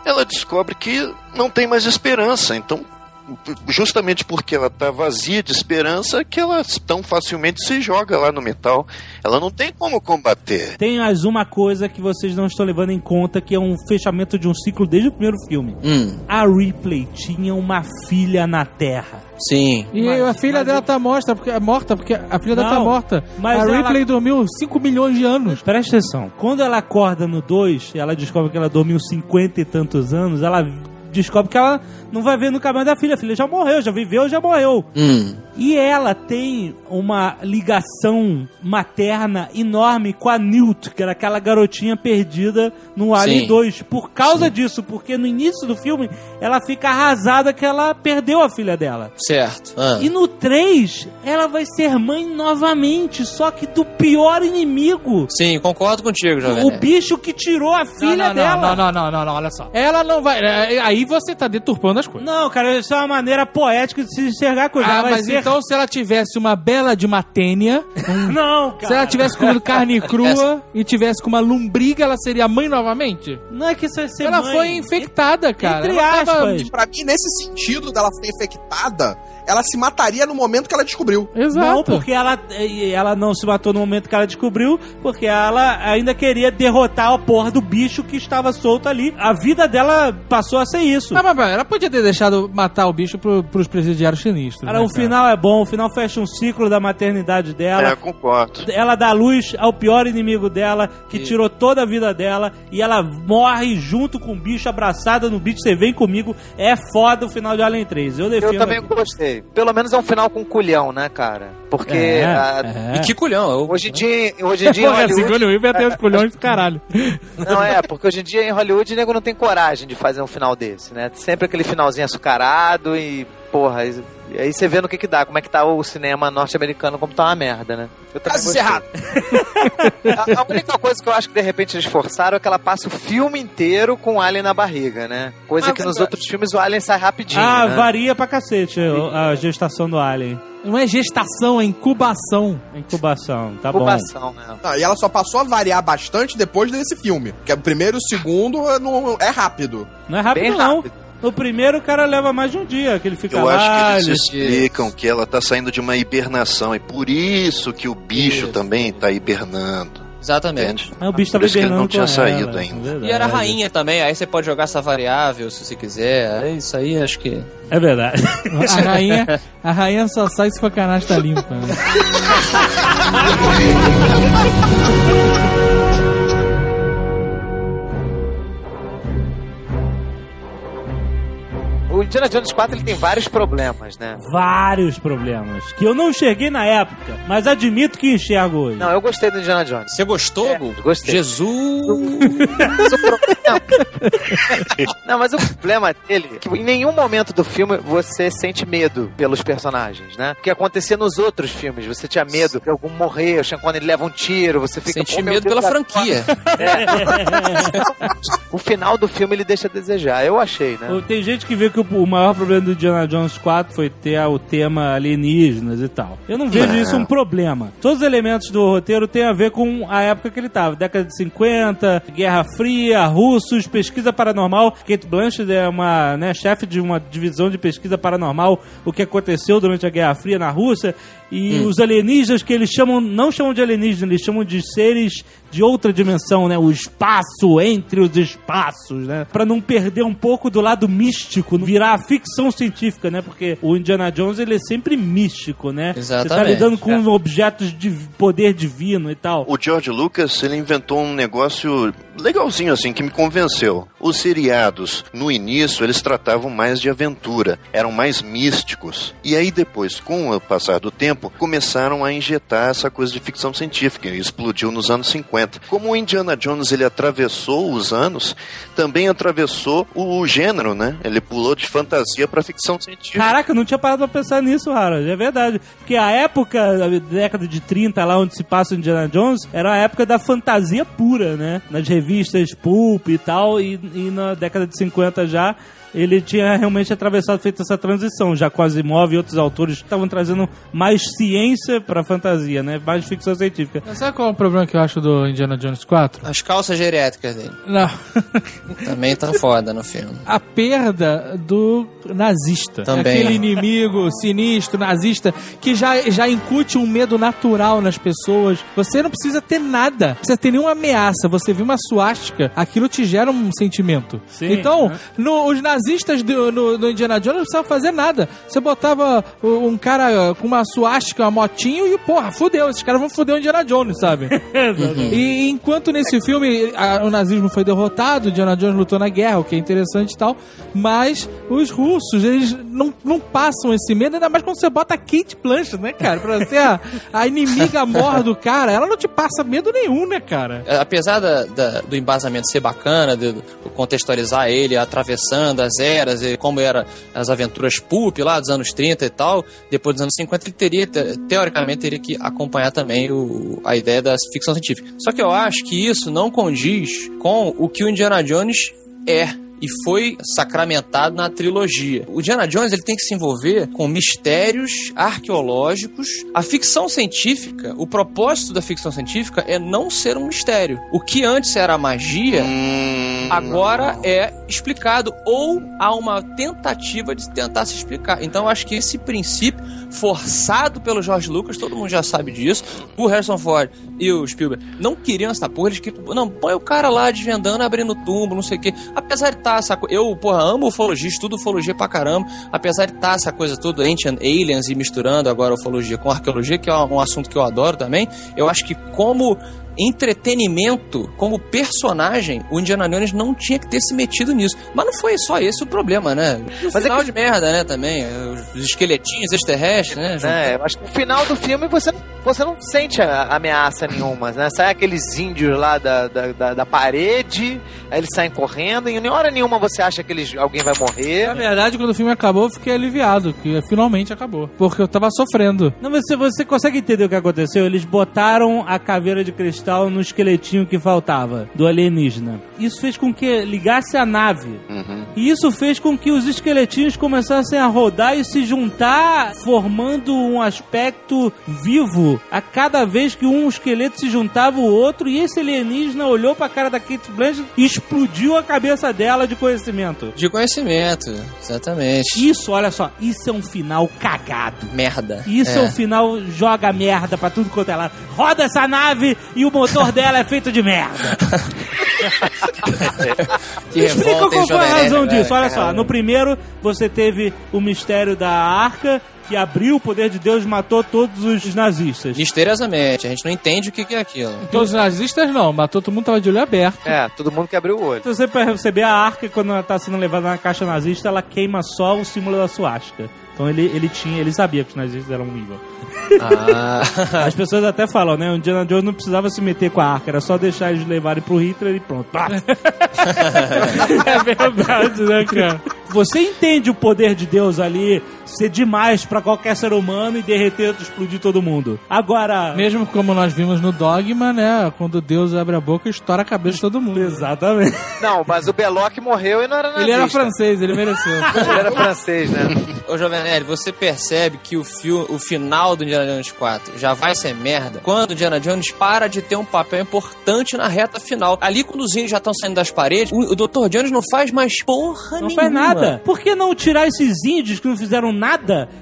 ela descobre que não tem mais esperança. Então, justamente porque ela tá vazia de esperança que ela tão facilmente se joga lá no metal. Ela não tem como combater. Tem mais uma coisa que vocês não estão levando em conta, que é um fechamento de um ciclo desde o primeiro filme. Hum, A Ripley tinha uma filha na Terra. sim. E Mas- a filha dela eu- tá morta, porque, morta, porque a filha dela tá Não, morta. mas a ela- Ripley dormiu 5 milhões de anos. Presta atenção. Quando ela acorda no 2, ela descobre que ela dormiu 50 e tantos anos, ela descobre que ela não vai ver nunca mais da filha. A filha já morreu, já viveu, já morreu. Hum. E ela tem uma ligação materna enorme com a Newt, que era aquela garotinha perdida no Alien Sim. 2. Por causa disso, porque no início do filme ela fica arrasada que ela perdeu a filha dela. Certo. Ah. E no 3, ela vai ser mãe novamente, só que do pior inimigo. Sim, concordo contigo, Jovem O bicho que tirou a filha não, não, dela. Não, não, não, não, não, olha só. Ela não vai. é, Aí você tá deturpando as coisas. Não, cara, isso é uma maneira poética de se enxergar a coisa. Ah, Ela vai mas ser... então se ela tivesse uma bela de uma tênia, Não, cara. se ela tivesse comido carne crua e tivesse com uma lombriga, ela seria mãe novamente? Não é que isso vai ser ela mãe. foi infectada, cara. Entre Ela tava- aspas. Pra mim, nesse sentido dela ser infectada, ela se mataria no momento que ela descobriu. Exato. Não, porque ela, ela não se matou no momento que ela descobriu, porque ela ainda queria derrotar a porra do bicho que estava solto ali. A vida dela passou a ser isso. Ah, mas, mas ela podia ter deixado matar o bicho pro, pros presidiários sinistros. Cara, né, o final é bom, o final fecha um ciclo da maternidade dela. É, concordo. Ela dá luz ao pior inimigo dela, que tirou toda a vida dela, e ela morre junto com o bicho, abraçada no bicho. Você vem comigo, é foda o final de Alien 3. Eu defendo. Eu também aqui. gostei. Pelo menos é um final com culhão, né, cara? Porque É, a- é. E que culhão. Eu... hoje em dia, hoje em dia em Porra, Hollywood, segundo o Ivo até os colhões do caralho. não é, porque hoje em dia em Hollywood o nego não tem coragem de fazer um final desse, né? Sempre aquele finalzinho açucarado e porra, e aí você vê no que que dá, como é que tá o cinema norte-americano, como tá uma merda, né? Eu Caso errado. A, a única coisa que eu acho que de repente eles forçaram é que ela passa o filme inteiro com o Alien na barriga, né? Coisa Ah, que nos outros filmes o Alien sai rapidinho. Ah, né? varia pra cacete a gestação do Alien. Não é gestação, é incubação. Incubação, tá bom. Incubação, né? Ah, e ela só passou a variar bastante depois desse filme. Que é o primeiro e o segundo é, não- é rápido. Não é rápido, Bem não. rápido. No primeiro, o cara leva mais de um dia, que ele fica Eu lá. acho que eles ele- explicam que ela tá saindo de uma hibernação e por isso que o bicho Isso. também tá hibernando. Exatamente. Aí o bicho Por tava isso que ele não tinha ela, saído ainda. verdade. E era rainha também, aí você pode jogar essa variável se você quiser. É isso aí, acho que. É verdade. A rainha, a rainha só sai se for canasta limpa. O Indiana Jones 4 ele tem vários problemas, né? Vários problemas. Que eu não enxerguei na época, mas admito que enxergo hoje. Não, eu gostei do Indiana Jones. Você gostou, É, Gu? gostei. Jesus! Mas o problema... Não, mas o problema dele é que em nenhum momento do filme você sente medo pelos personagens, né? O que acontecia nos outros filmes. Você tinha medo de algum morrer, o Sean Connery leva um tiro, você fica... Senti "Pô, meu medo Deus, pela cara." franquia. O final do filme ele deixa a desejar, eu achei, né? Tem gente que vê que o maior problema do Indiana Jones 4 foi ter o tema alienígenas e tal. Eu não vejo Não. isso um problema. Todos os elementos do roteiro têm a ver com a época que ele tava. Década de 50, Guerra Fria, russos, pesquisa paranormal. Kate Blanchett é uma né, chefe de uma divisão de pesquisa paranormal. O que aconteceu durante a Guerra Fria na Rússia. E os alienígenas que eles chamam, não chamam de alienígenas, eles chamam de seres de outra dimensão, né? O espaço entre os espaços, né? Pra não perder um pouco do lado místico, virar ficção científica, né? Porque o Indiana Jones, ele é sempre místico, né? Você tá Exatamente, lidando com é. objetos de poder divino e tal. O George Lucas, ele inventou um negócio legalzinho assim, que me convenceu. Os seriados, no início, eles tratavam mais de aventura, eram mais místicos. E aí depois, com o passar do tempo, começaram a injetar essa coisa de ficção científica, e explodiu nos anos 50. Como o Indiana Jones, ele atravessou os anos, também atravessou o gênero, né? Ele pulou de fantasia para ficção científica. Caraca, eu não tinha parado pra pensar nisso, Harold. É verdade. Porque a época, a década de 30, lá onde se passa o Indiana Jones, era a época da fantasia pura, né? Nas revistas Pulp e tal, e, e na década de 50 já. Ele tinha realmente atravessado, feito essa transição, já com Asimov e outros autores que estavam trazendo mais ciência pra fantasia, né? Mais ficção científica. Mas Sabe qual é o problema que eu acho do Indiana Jones 4? As calças geriátricas dele. Não. Também tá foda no filme. A perda do nazista. Também. Aquele inimigo sinistro, nazista, que já, já incute um medo natural nas pessoas. Você não precisa ter nada, não precisa ter nenhuma ameaça. Você viu uma suástica, aquilo te gera um sentimento. Sim, então, né? no- os nazistas do, no, no Indiana Jones não precisavam fazer nada. Você botava o- um cara com uma suástica, uma motinho e, porra, fudeu. Esses caras vão fuder o Indiana Jones, sabe? E enquanto nesse filme a- o nazismo foi derrotado, Indiana Jones lutou na guerra, o que é interessante e tal, mas os russos, eles não, não passam esse medo, ainda mais quando você bota a Kate Blanchett, né, cara? Pra ser a, a inimiga mor do cara, ela não te passa medo nenhum, né, cara? É, Apesar da- da- do embasamento ser bacana, de, de contextualizar ele atravessando as eras como eram as aventuras pulp lá dos anos 30 e tal, depois dos anos 50 ele teria, te- teoricamente, teria que acompanhar também o- a ideia da ficção científica. Só que eu acho que isso não condiz com o que o Indiana Jones é e foi sacramentado na trilogia. O Indiana Jones ele tem que se envolver com mistérios arqueológicos. A ficção científica, o propósito da ficção científica é não ser um mistério. O que antes era magia, Hum, agora é explicado ou há uma tentativa de tentar se explicar. Então eu acho que esse princípio forçado pelo George Lucas, todo mundo já sabe disso. O Harrison Ford e o Spielberg não queriam essa porra, eles queriam, não, põe o cara lá desvendando, abrindo túmulo, não sei o quê. Apesar de estar essa coisa, eu, porra, amo ufologia, estudo ufologia pra caramba, apesar de estar essa coisa toda Ancient Aliens e misturando agora ufologia com arqueologia, que é um assunto que eu adoro também, eu acho que como entretenimento, como personagem, o Indiana Jones não tinha que ter se metido nisso. Mas não foi só esse o problema, né? O Mas é final que- de merda, né, também. Os esqueletinhos extraterrestres, né? né? Eu acho que no final do filme você, você não sente a- ameaça nenhuma, né? Sai aqueles índios lá da, da, da- da parede, aí eles saem correndo, e em hora nenhuma você acha que eles, alguém vai Na morrer. verdade, quando o filme acabou, eu fiquei aliviado, que finalmente acabou. Porque eu tava sofrendo. Não, você, você consegue entender o que aconteceu? Eles botaram a caveira de cristal no esqueletinho que faltava, do alienígena. Isso fez com que ligasse a nave. uhum. E isso fez com que os esqueletinhos começassem a rodar e se juntar, formando um aspecto vivo a cada vez que um esqueleto se juntava o outro e esse alienígena olhou pra cara da Kate Blanchett e explodiu a cabeça dela de conhecimento. De conhecimento, exatamente. Isso, olha só, isso é um final cagado. Merda. Isso é. um final joga merda pra tudo quanto é lado. Roda essa nave e o motor dela é feito de merda. Que Explica qual foi a razão Nerd, disso. Olha cara? só, no primeiro você teve o mistério da arca que abriu o poder de Deus e matou todos os nazistas. Misteriosamente, a gente não entende o que que é aquilo. Todos os nazistas não, mas todo mundo tava de olho aberto. É, todo mundo que abriu o olho. Se você perceber, a arca, quando ela tá sendo levada na caixa nazista, ela queima só o símbolo da suástica. Então ele, ele tinha, ele sabia que os nazistas eram um evil. Ah, As pessoas até falam, né? O Indiana Jones não precisava se meter com a arca, era só deixar eles levarem pro Hitler e pronto. Pá. é verdade, né, cara? Você entende o poder de Deus ali ser demais pra qualquer ser humano e derreter, explodir todo mundo. Agora. Mesmo como nós vimos no Dogma, né? Quando Deus abre a boca, estoura a cabeça de todo mundo. Exatamente. Não, mas o Belloc morreu e não era nazista. Ele era francês, ele mereceu. Ele era francês, né? Ô Jovem Nerd, você percebe que o, fio, o final do Indiana Jones 4 já vai ser merda quando o Indiana Jones para de ter um papel importante na reta final. Ali, quando os índios já estão saindo das paredes, o, o Dr. Jones não faz mais porra Não nenhuma. faz nada. Por que não tirar esses índios que não fizeram nada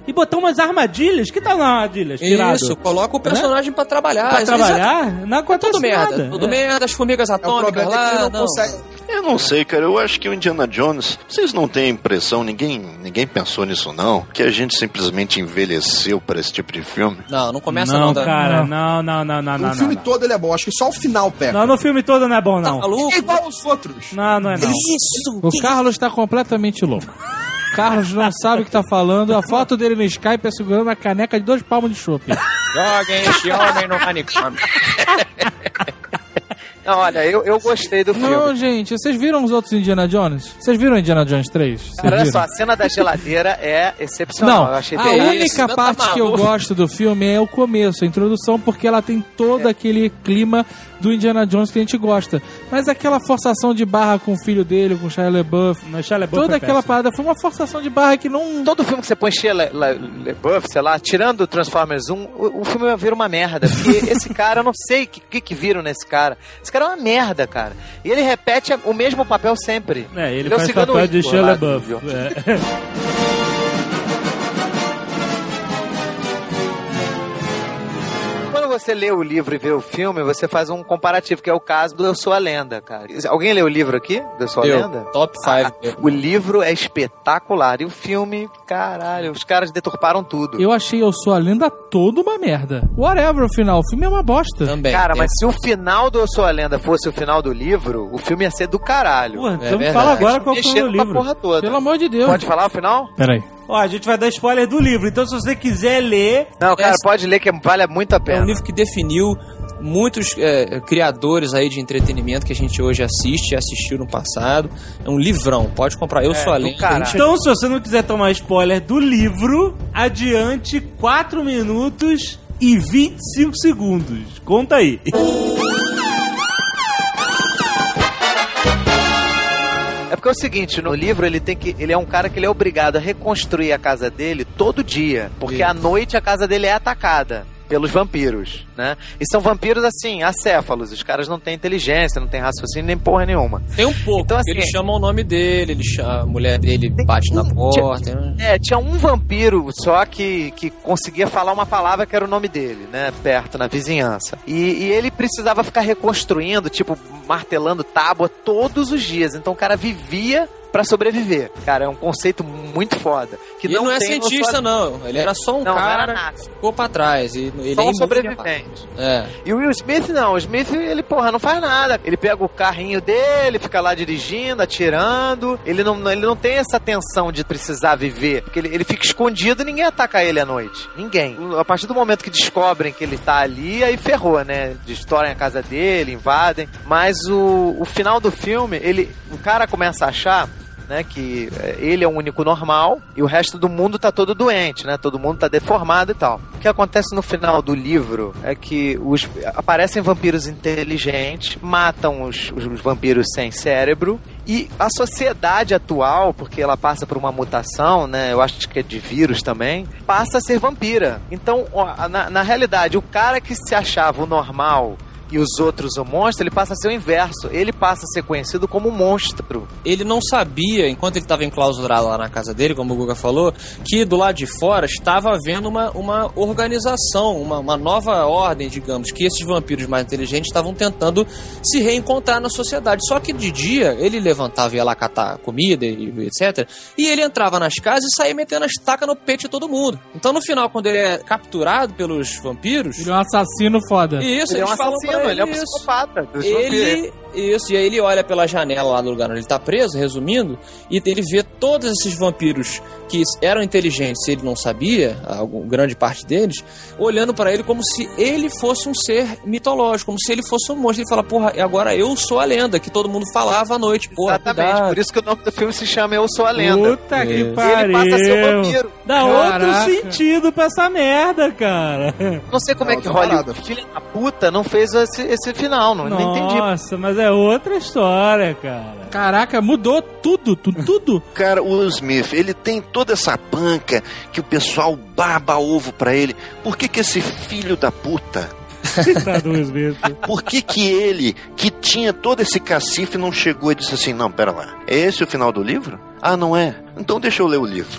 e botar umas armadilhas? Que tal nas armadilhas? Tirado? Isso, coloca o personagem pra trabalhar. Pra Exato. trabalhar? Não acontece Tudo merda. nada. Tudo É. merda, as formigas É, o atômicas é que lá. não, não. consegue. Eu não sei, cara. Eu acho que o Indiana Jones. Vocês não têm impressão, ninguém, ninguém pensou nisso, não? Que a gente simplesmente envelheceu para esse tipo de filme? Não, não começa não. Não, tá- cara, não, não, não, não, o não. filme não, todo ele é bom, acho que só o final peca. Não, no filme todo não é bom, Tá não. maluco? É igual aos outros. Não, não é não. Isso! O Carlos tá completamente louco. Carlos não sabe o que tá falando. A foto dele no Skype é segurando a caneca de dois palmos de chope. Joguem este homem no manicômio. Não, olha, eu, eu gostei do Não, filme. gente, vocês viram os outros Indiana Jones? Vocês viram Indiana Jones 3? Vocês Cara, olha viram? só, a cena da geladeira é excepcional. Não, eu achei a bem- isso, única tá parte que eu gosto do filme é o começo, a introdução, porque ela tem todo É. aquele clima do Indiana Jones que a gente gosta. Mas aquela forçação de barra com o filho dele, com o Shia LaBeouf, No Shia LaBeouf toda aquela péssimo. parada foi uma forçação de barra que não... Todo filme que você põe Shia Le- Le- LaBeouf, sei lá, tirando o Transformers 1, o, o filme vira uma merda. Porque esse cara, eu não sei o que, que, que viram nesse cara. Esse cara é uma merda, cara. E ele repete o mesmo papel sempre. É, ele é o faz Cigano papel de Shia LaBeouf. É. você lê o livro e vê o filme, você faz um comparativo, que é o caso do Eu Sou a Lenda, cara. Alguém leu o livro aqui? Do Eu Sou a Eu, Lenda? top 5. Ah, o livro é espetacular. E o filme, caralho, os caras deturparam tudo. Eu achei Eu Sou a Lenda toda uma merda. Whatever o final, o filme é uma bosta. Também. Cara, tem- mas se o final do Eu Sou a Lenda fosse o final do livro, o filme ia ser do caralho. Pô, então verdade. fala agora qual foi o livro. porra toda. Pelo amor de Deus. Pode falar o final? Peraí. Ó, a gente vai dar spoiler do livro, então se você quiser ler, Não, cara, Essa- pode ler que vale muito a É pena. um livro que definiu muitos é, criadores aí de entretenimento que a gente hoje assiste e assistiu no passado. É um livrão, pode comprar. Eu sou a lenda. Então, se você não quiser tomar spoiler do livro, adiante 4 minutos e 25 segundos. Conta aí. É porque é o seguinte, no livro ele tem que. Ele é um cara que ele é obrigado a reconstruir a casa dele todo dia. Porque à noite a casa dele é atacada pelos vampiros, né? E são vampiros assim, acéfalos. Os caras não têm inteligência, não têm raciocínio nem porra nenhuma. Tem um pouco. Então, assim- eles chamam o nome dele, ele chama, a mulher dele bate na porta. né? É, tinha um vampiro só que, que conseguia falar uma palavra que era o nome dele, né? Perto, na vizinhança. E, e ele precisava ficar reconstruindo, tipo, martelando tábua todos os dias. Então o cara vivia pra sobreviver. Cara, é um conceito muito foda. Que ele não é tem no cientista, sua- não. Ele era só um Não, não cara nada. que ficou pra trás. E ele Só é um imune sobrevivente. É. E o Will Smith não, o Smith ele, porra, não faz nada. Ele pega o carrinho dele, fica lá dirigindo, atirando. Ele não, ele não tem essa tensão de precisar viver. Porque ele, ele fica escondido e ninguém ataca ele à noite. Ninguém. A partir do momento que descobrem que ele tá ali, aí ferrou, né? Destroem a casa dele, invadem. Mas o, o final do filme, ele. O cara começa a achar né, que é, ele é o único normal e o resto do mundo tá todo doente, né? Todo mundo tá deformado e tal. O que acontece no final do livro é que os, aparecem vampiros inteligentes, matam os, os- os vampiros sem cérebro E a sociedade atual, porque ela passa por uma mutação, né? Eu acho que é de vírus também, passa a ser vampira. Então, na, na realidade, o cara que se achava o normal e os outros o monstro, ele passa a ser o inverso. Ele passa a ser conhecido como monstro. Ele não sabia, enquanto ele estava enclausurado lá na casa dele, como o Guga falou, que do lado de fora estava havendo uma, uma organização, uma, uma nova ordem, digamos, que esses vampiros mais inteligentes estavam tentando se reencontrar na sociedade. Só que de dia ele levantava e ia lá catar comida e etc. E ele entrava nas casas e saía metendo as tacas no peito de todo mundo. Então no final, quando ele é capturado pelos vampiros. Ele é um assassino foda. Isso, Ele é um eles falam assassino, pra ele é um psicopata. Ele. Isso, e aí ele olha pela janela lá do lugar onde ele tá preso, resumindo, e ele vê todos esses vampiros que eram inteligentes e ele não sabia, algum, grande parte deles, olhando pra ele como se ele fosse um ser mitológico, como se ele fosse um monstro. Ele fala, porra, agora eu sou a lenda, que todo mundo falava à noite, porra. Exatamente, cuidado. por isso que o nome do filme se chama Eu Sou a Lenda. Puta que É. E pariu. ele passa a ser um vampiro. Dá Caraca. outro sentido pra essa merda, cara. Não sei como É é, que Hollywood, parada. filha da puta, não fez esse, esse final. Não, não entendi. Nossa, mas é outra história, cara. Caraca, mudou tudo, tudo, tudo. Cara, o Will Smith, ele tem toda essa panca que o pessoal baba ovo pra ele. Por que que esse filho da puta, por que que ele, que tinha todo esse cacife, não chegou e disse assim, não, pera lá, é esse o final do livro? Ah, não é? Então deixa eu ler o livro.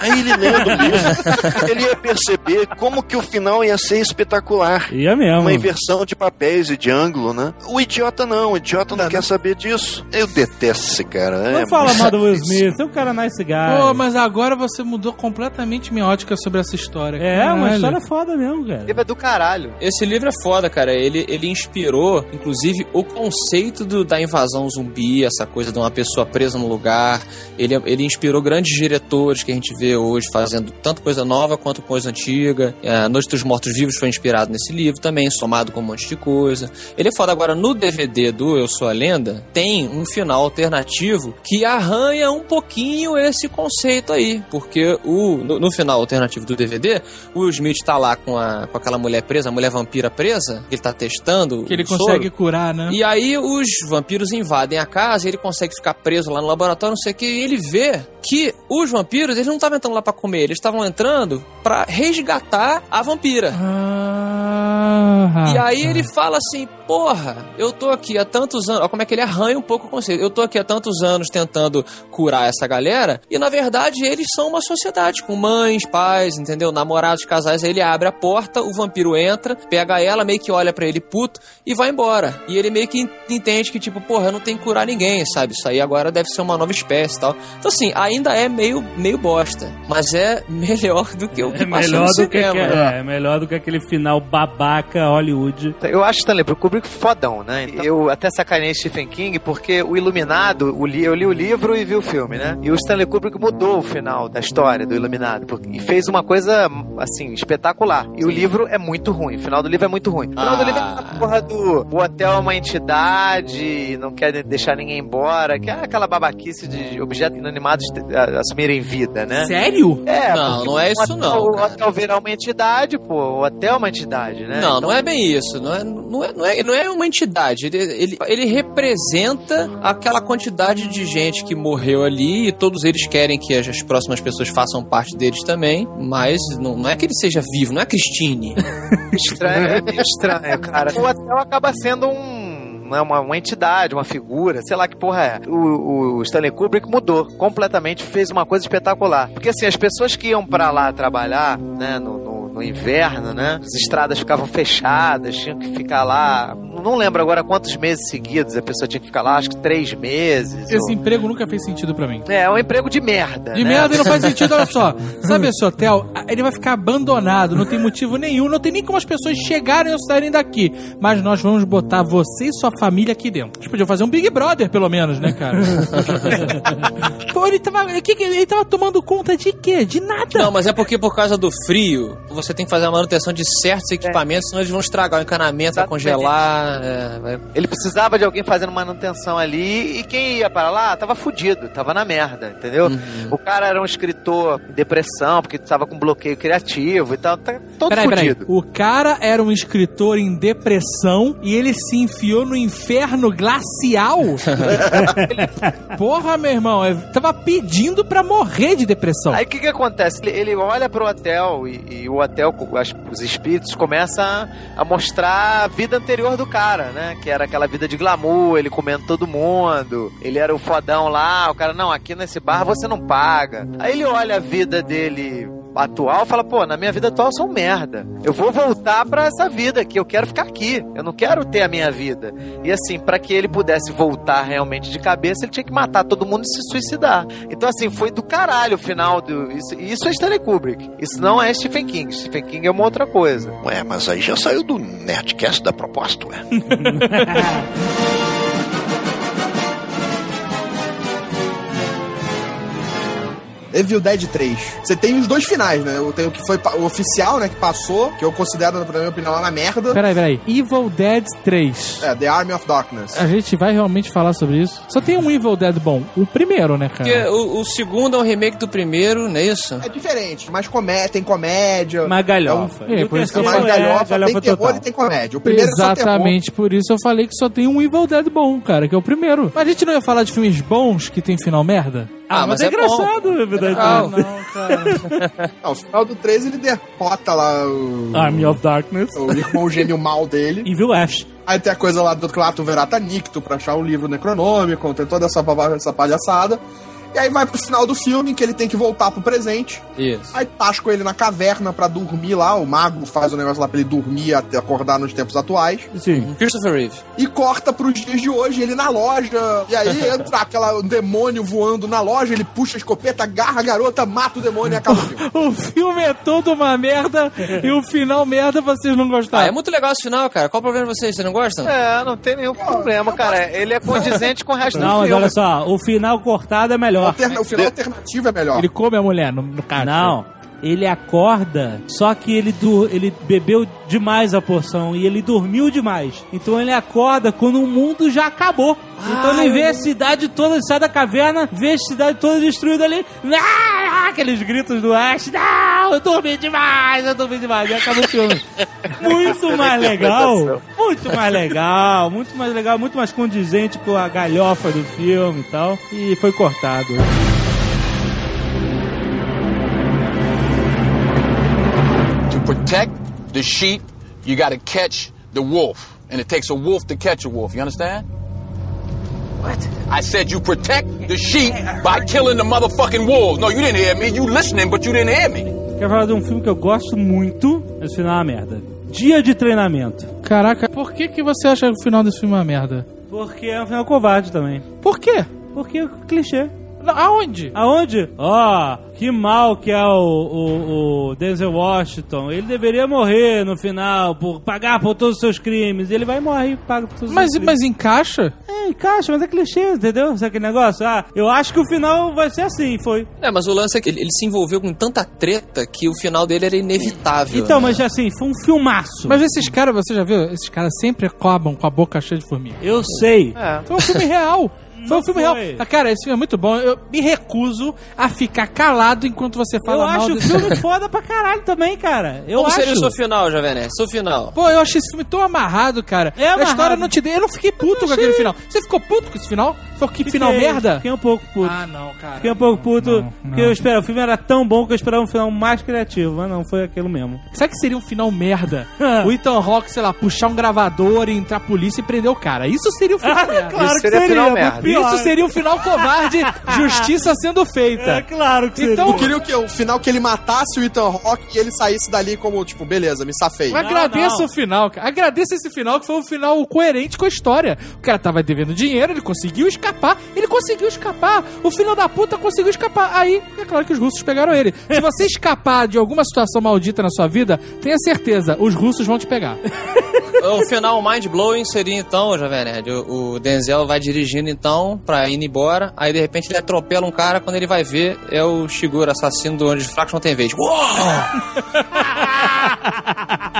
Aí ele lendo o livro, ele ia perceber como que o final ia ser espetacular. Ia mesmo. Uma inversão de papéis e de ângulo, né? O idiota não, o idiota não, quer saber disso. Eu detesto esse cara. Não é fala mal do Will. Smith, é um cara nice guy. Pô, mas agora você mudou completamente minha ótica sobre essa história. É, uma Caralho. história foda mesmo, cara. Ele é do caralho. Esse livro é foda, cara. Ele, ele inspirou, inclusive, o conceito do- da invasão zumbi, essa coisa de uma pessoa presa no lugar. Ele, ele inspirou grandes diretores que a gente vê hoje fazendo tanto coisa nova quanto coisa antiga. É, Noite dos Mortos Vivos foi inspirado nesse livro também, somado com um monte de coisa. Ele é foda. Agora, no DVD do Eu Sou a Lenda, tem um final alternativo que arranha um pouquinho esse conceito aí. Porque o, no, no final alternativo do DVD, o Will Smith tá lá com, a, com aquela mulher presa, a mulher vampira presa, que ele tá testando. Que ele o soro. consegue curar, né? E aí os vampiros invadem a casa, ele consegue ficar preso lá no laboratório, não sei o que, e ele vê que os vampiros, eles não estavam entrando lá pra comer, eles estavam entrando pra resgatar a vampira. Ah, E aí ele fala assim, porra, eu tô aqui há tantos anos. Olha como é que ele arranha um pouco o conceito. Eu tô aqui há tantos anos tentando curar essa galera, e na verdade eles são uma sociedade, com mães, pais, entendeu? Namorados, casais. Aí ele abre a porta, o vampiro entra, pega ela, meio que olha pra ele puto e vai embora. E ele meio que en- entende que, tipo, porra, eu não tenho que curar ninguém, sabe? Isso aí agora deve ser uma nova espécie e tal. Então, assim, ainda é meio, meio bosta, mas é melhor do que o que É passou melhor, no do que, cinema. que- né? é, é melhor do que aquele final babaca Hollywood. Eu acho Stanley Kubrick fodão, né? Eu até sacanei Stephen King porque o Iluminado, o li- eu li o livro e vi o filme, né? E o Stanley Kubrick mudou o final da história do Iluminado porque- e fez uma coisa, assim, espetacular. E o livro é muito ruim, o final do livro é muito ruim. O final do livro é Ah. aquela porra do o hotel é uma entidade, não quer deixar ninguém embora, que é aquela babaquice de objetos inanimados assumirem vida, né? Sério? É, Não, não é o isso hotel- não, O hotel virar uma entidade, pô. O hotel é uma entidade, né? Não, Então- não é bem isso. Não é, não é, não é, não é uma entidade. Ele, ele, ele representa aquela quantidade de gente que morreu ali e todos eles querem que as, as próximas pessoas façam parte deles também. Mas não, não é que ele seja vivo, não é Christine. Estranho, é estranho, cara. O hotel acaba sendo um. né, Uma, uma entidade, uma figura, sei lá que porra é. O, o Stanley Kubrick mudou completamente, fez uma coisa espetacular. Porque assim, as pessoas que iam pra lá trabalhar, né, no, no- no inverno, né, as estradas ficavam fechadas, tinham que ficar lá. Não lembro agora quantos meses seguidos a pessoa tinha que ficar lá, acho que três meses. Esse ou- emprego nunca fez sentido pra mim. É, é um emprego de merda. De né? merda e não faz sentido, olha só. Sabe esse hotel? Ah, Ele vai ficar abandonado, não tem motivo nenhum, não tem nem como as pessoas chegarem ou saírem daqui. Mas nós vamos botar você e sua família aqui dentro. Eles podiam fazer um Big Brother, pelo menos, né, cara? Pô, ele tava. Ele tava tomando conta de quê? De nada. Não, mas é porque por causa do frio, você tem que fazer a manutenção de certos equipamentos, senão eles vão estragar o encanamento, vai congelar. É, vai- Ele precisava de alguém fazendo manutenção ali e quem ia para lá tava fudido, tava na merda, entendeu? Uhum. O cara era um escritor em depressão, porque tava com bloqueio criativo e tal, tá todo Peraí, peraí. fudido. O cara era um escritor em depressão e ele se enfiou no inferno glacial? Porra, meu irmão, eu tava pedindo pra morrer de depressão. Aí o que que acontece? Ele, ele olha pro hotel e, e o hotel, com as- os espíritos, começam a, a mostrar a vida anterior do cara, né? Que era aquela vida de glamour, ele comendo todo mundo, ele era o fodão lá, o cara, não, aqui nesse bar você não paga. Aí ele olha a vida dele atual fala, pô, na minha vida atual eu sou um merda. Eu vou voltar pra essa vida aqui, eu quero ficar aqui. Eu não quero ter a minha vida. E assim, pra que ele pudesse voltar realmente de cabeça, ele tinha que matar todo mundo e se suicidar. Então assim, foi do caralho o final do isso, isso é Stanley Kubrick. Isso não é Stephen King. Stephen King é uma outra coisa. Ué, mas aí já saiu do Nerdcast da proposta, ué. Evil Dead 3. Você tem os dois finais, né? Eu tenho o que foi o oficial, né? Que passou, que eu considero, na minha opinião, uma merda. Peraí, peraí. Evil Dead 3. É, The Army of Darkness. A gente vai realmente falar sobre isso? Só tem um Evil Dead bom. O primeiro, né, Porque cara? o, o segundo é um remake do primeiro, não é isso? É diferente, mas comé tem comédia. Uma galhofa. É, por isso que eu É falei, é galhofa, tem terror total. e tem comédia. O primeiro é só terror. Exatamente por isso eu falei que só tem um Evil Dead bom, cara, que é o primeiro. Mas a gente não ia falar de filmes bons que tem final merda? Ah, Ah, mas, mas é é bom. engraçado, na verdade. Ah, não, cara. Não, o final do 13 ele derrota lá o, Army of Darkness. o irmão gêmeo mal dele. Evil Ash. Aí tem a coisa lá do Clato Verata Nicto pra achar o livro necronômico, tem toda essa, essa palhaçada. E aí vai pro final do filme, que ele tem que voltar pro presente. Isso. Aí tascam ele na caverna pra dormir lá. O mago faz o negócio lá pra ele dormir até acordar nos tempos atuais. Sim. Christopher Reeve. E corta pros dias de hoje, ele na loja. E aí entra aquela um demônio voando na loja, ele puxa a escopeta, agarra a garota, mata o demônio e acaba o filme. O filme é todo uma merda e o final merda vocês não Ah, gostaram. é muito legal esse final, cara. Qual o problema de vocês? Vocês não gostam? É, não tem nenhum problema, cara. Ele é condizente com o resto Não, do mas filme. olha só, o final cortado é melhor. Alterna- o final alternativo é melhor. Ele come a mulher no, no caixa. Não. Ele acorda, só que ele, ele bebeu demais a porção e ele dormiu demais. Então ele acorda quando o mundo já acabou. Então ele vê a cidade toda, sai da caverna, vê a cidade toda destruída ali. Ah, aqueles gritos do Ash. Não, eu dormi demais, eu dormi demais. E acaba o filme. Muito mais legal. Muito mais legal. Muito mais legal, muito mais condizente com a galhofa do filme e tal. E foi cortado. Protect the sheep, you gotta catch the wolf. And it takes a wolf to catch a wolf. You understand? What? I said you protect the sheep by killing the motherfucking wolves. No, you didn't hear me. You listening, but you didn't hear me. Quero falar de um filme que eu gosto muito, mas o final é uma merda. Dia de treinamento. Caraca, por que, que você acha que o final desse filme é uma merda? Porque é um final covarde também. Por quê? Porque é clichê. Não, Aonde? Aonde? Ó, que mal que é o, o, o Denzel Washington. Ele deveria morrer no final por pagar por todos os seus crimes. Ele vai morrer e paga por todos Mas, os seus mas encaixa? crimes. É, encaixa, mas é clichê, entendeu? Sabe aquele negócio? Ah, eu acho que o final vai ser assim, foi. É, mas o lance é que ele, ele se envolveu com tanta treta que o final dele era inevitável. Então, né? mas assim, foi um filmaço. Mas esses caras, você já viu? Esses caras sempre acabam com a boca cheia de formiga. Eu sei. É. Foi um filme real. Foi um Não filme foi. real. Ah, Cara, esse filme é muito bom. Eu me recuso a ficar calado enquanto você Eu fala mal acho o filme foda pra caralho também, cara. Eu Como acho. seria o seu final, Nerd? Seu final. Pô, eu achei esse filme tão amarrado, cara. É A amarrado. história não te deu. Eu não fiquei puto com aquele final. Você ficou puto com esse final? Foi que final merda? Fiquei um pouco puto. Ah, não, cara. Fiquei um pouco puto, Não, não. porque eu esperava, o filme era tão bom que eu esperava um final mais criativo, mas não, foi aquilo mesmo. Sabe que seria um final merda? o Ethan Rock, sei lá, puxar um gravador e entrar a polícia e prender o cara. Isso seria um final merda. claro Isso seria final merda. Isso seria um final covarde, justiça sendo feita. É claro que Então- Eu queria o quê? O final que ele matasse o Ethan Rock e ele saísse dali como, tipo, beleza, me safei. Agradeça o final, cara. Agradeça esse final, que foi um final coerente com a história. O cara tava devendo dinheiro, ele conseguiu escapar. Ele conseguiu escapar. O filho da puta conseguiu escapar. Aí, é claro que os russos pegaram ele. Se você escapar de alguma situação maldita na sua vida, tenha certeza, os russos vão te pegar. o final mind-blowing seria então, Jovem Nerd, o Denzel vai dirigindo então pra ir embora, aí de repente ele atropela um cara, quando ele vai ver é o Shiguro, assassino do Onde os Fracos Não Tem Vez. Uou!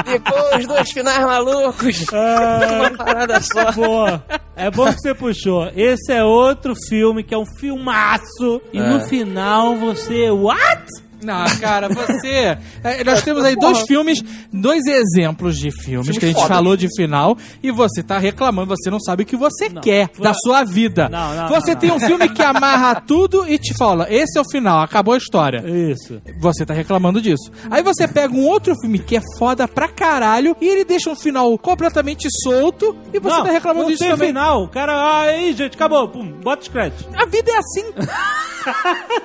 Depois, dois finais malucos. Uma parada só. Boa. É bom que você puxou. Esse é outro filme que é um filmaço. E É. no final você. What? Não, cara, você. é, nós temos aí dois filmes, dois exemplos de filmes Filme que a gente foda. falou de final e você tá reclamando, você não sabe o que você quer da sua vida. Não, não, você não, tem não. um filme que amarra tudo e te fala: esse é o final, acabou a história. Isso. Você tá reclamando disso. Aí você pega um outro filme que é foda pra caralho e ele deixa um final completamente solto e você não, tá reclamando não disso tem também. final. O cara, ah, aí, gente, acabou. Pum, bota os créditos. A vida é assim.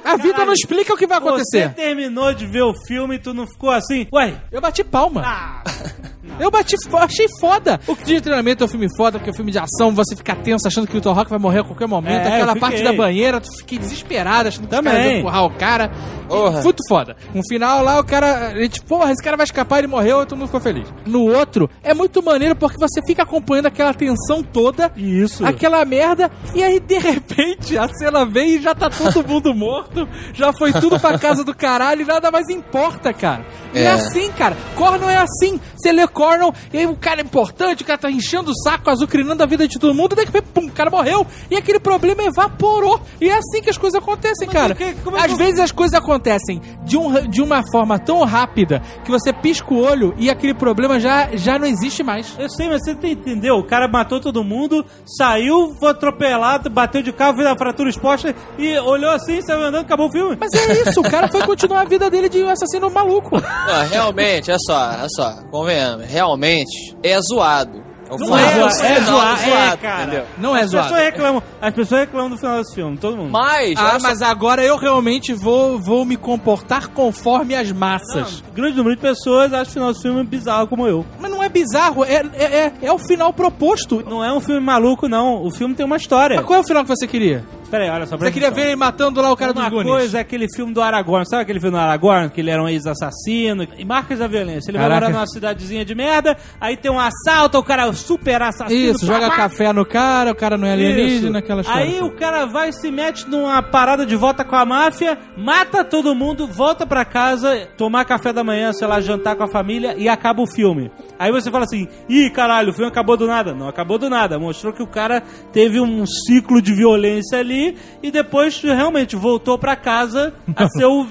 A vida não explica o que vai Você acontecer. Terminou de ver o filme e tu não ficou assim? Ué, Eu bati palma. ah, Eu bati, achei foda. O Dia de Treinamento é um filme foda, porque é um filme de ação, você fica tenso achando que o Thor Rock vai morrer a qualquer momento. É, Aquela parte da banheira, tu fiquei desesperado achando que Também. caras iam empurrar o cara. Porra. Muito foda. No final lá, o cara, ele tipo, porra, esse cara vai escapar, ele morreu, e todo mundo ficou feliz. No outro, é muito maneiro porque você fica acompanhando aquela tensão toda. Isso. Aquela merda, e aí de repente a cena vem e já tá todo mundo morto, já foi tudo pra casa do caralho e nada mais importa, cara. E é, É. assim, cara. Cornell é assim. Você lê Cornell e aí o cara é importante, o cara tá enchendo o saco, azucrinando a vida de todo mundo, e daqui a pouco, pum, o cara morreu. E aquele problema evaporou. E é assim que as coisas acontecem, cara. o que- como é Às que- vezes as coisas acontecem de, um, de uma forma tão rápida que você pisca o olho e aquele problema já, já não existe mais. Eu sei, mas você entendeu? O cara matou todo mundo, saiu, foi atropelado, bateu de carro, fez a fratura exposta e olhou assim, saiu andando, acabou o filme. Mas é isso, o cara foi continuar a vida dele de um assassino maluco. Não, realmente, é só, é só, convenhamos, realmente é zoado. O Não final- é, o é, zoar, é, cara. entendeu? Não é As zoado. pessoas reclamam, as pessoas reclamam do final desse filme, todo mundo. Mas, Ah, olha só- mas agora eu realmente vou, vou me comportar conforme as massas. Não, grande número de pessoas acham o final desse filme bizarro como eu. Mas não é bizarro, é, é, é, é o final proposto. Não é um filme maluco, não. O filme tem uma história. Mas qual é o final que você queria? Pera aí, olha só. Você queria ver ele matando lá o cara Uma dos Goonies? coisa é aquele filme do Aragorn. Sabe aquele filme do Aragorn? Que ele era um ex-assassino. E marcas da violência. Ele Caraca. vai morar numa cidadezinha de merda. Aí tem um assalto, o cara é super assassino. Isso, joga pá, café no cara, o cara não é alienígena, aquela história. Aí o cara vai e se mete numa parada de volta com a máfia, mata todo mundo, volta pra casa, tomar café da manhã, sei lá, jantar com a família e acaba o filme. Aí você fala assim: ih, caralho, o filme acabou do nada. Não acabou do nada. Mostrou que o cara teve um ciclo de violência ali e depois realmente voltou pra casa a ser o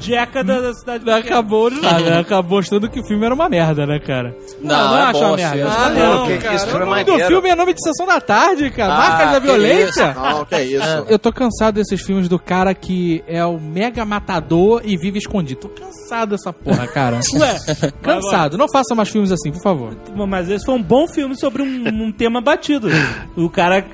jeca da, da cidade. Acabou de nada, né? acabou mostrando que o filme era uma merda, né, cara? Não, não é acho uma merda. Ah, não, que cara, isso, filme o nome do filme é nome de Sessão da Tarde, cara. Ah, Marcas da Violência. Não, que é isso. Eu tô cansado desses filmes do cara que é o mega matador e vive escondido. Tô cansado dessa porra, cara. Ué, cansado. Não façam mais filmes assim, por favor. Mas esse foi um bom filme sobre um, um tema batido. O cara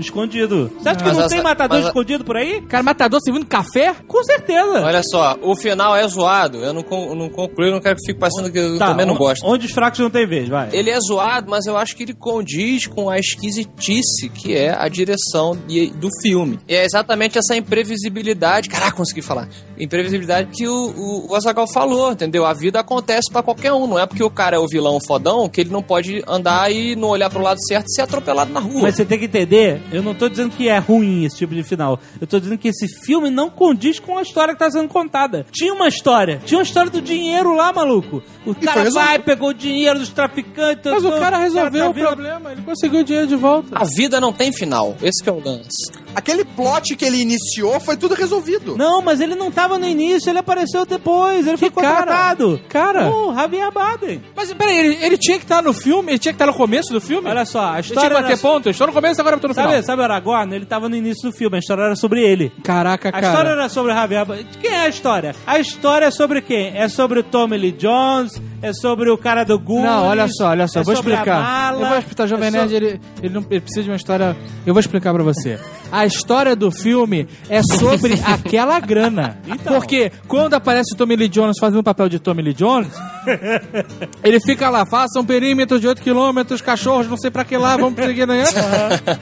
escondido. Você acha que Mas não essa- tem matador escondido por aí? Cara, matador servindo café? Com certeza. Olha só, o final é zoado. Eu não, con- eu não concluí, eu não quero que fique parecendo que eu também não on- gosto. Onde os fracos não tem vez, vai. Ele é zoado, mas eu acho que ele condiz com a esquisitice que é a direção de- do filme. E é exatamente essa imprevisibilidade. Caraca, consegui falar. Imprevisibilidade que o, o, o Azaghal falou, entendeu? A vida acontece pra qualquer um. Não é porque o cara é o vilão fodão que ele não pode andar e não olhar pro lado certo e ser atropelado na rua. Mas você tem que entender, eu não tô dizendo que é ruim esse tipo de final. Eu tô dizendo que esse filme não condiz com a história que tá sendo contada. Tinha uma história. Tinha uma história do dinheiro lá, maluco. O cara foi resolvido. vai, pegou o dinheiro dos traficantes. Mas o cara resolveu tá o problema, ele conseguiu o dinheiro de volta. A vida não tem final. Esse que é o lance. Aquele plot que ele iniciou foi tudo resolvido. Não, mas ele não tava no início, ele apareceu depois, ele foi Que cara? contratado. Cara. O Javier Baden. Mas peraí, ele, ele tinha que estar no filme, ele tinha que estar no começo do filme? Olha só, a ele tinha história que bater era... ponto, estou no começo, agora eu no Sabe, final. sabe o Aragorn? Ele tava no início do filme, a história era sobre ele. Caraca, A cara. história era sobre o Javier. Quem é a história? A história é sobre quem? É sobre o Tommy Lee Jones? É sobre o cara do Goonies? Não, olha só, olha só, é eu vou explicar. eu vou explicar, o Jovem é Nerd, ele, ele, não, ele precisa de uma história. Eu vou explicar pra você. A história do filme é sobre aquela grana. Então. Porque quando aparece o Tommy Lee Jones fazendo o papel de Tommy Lee Jones, ele fica lá, faça um perímetro de 8 quilômetros, cachorros, não sei pra que lá, vamos seguir, né?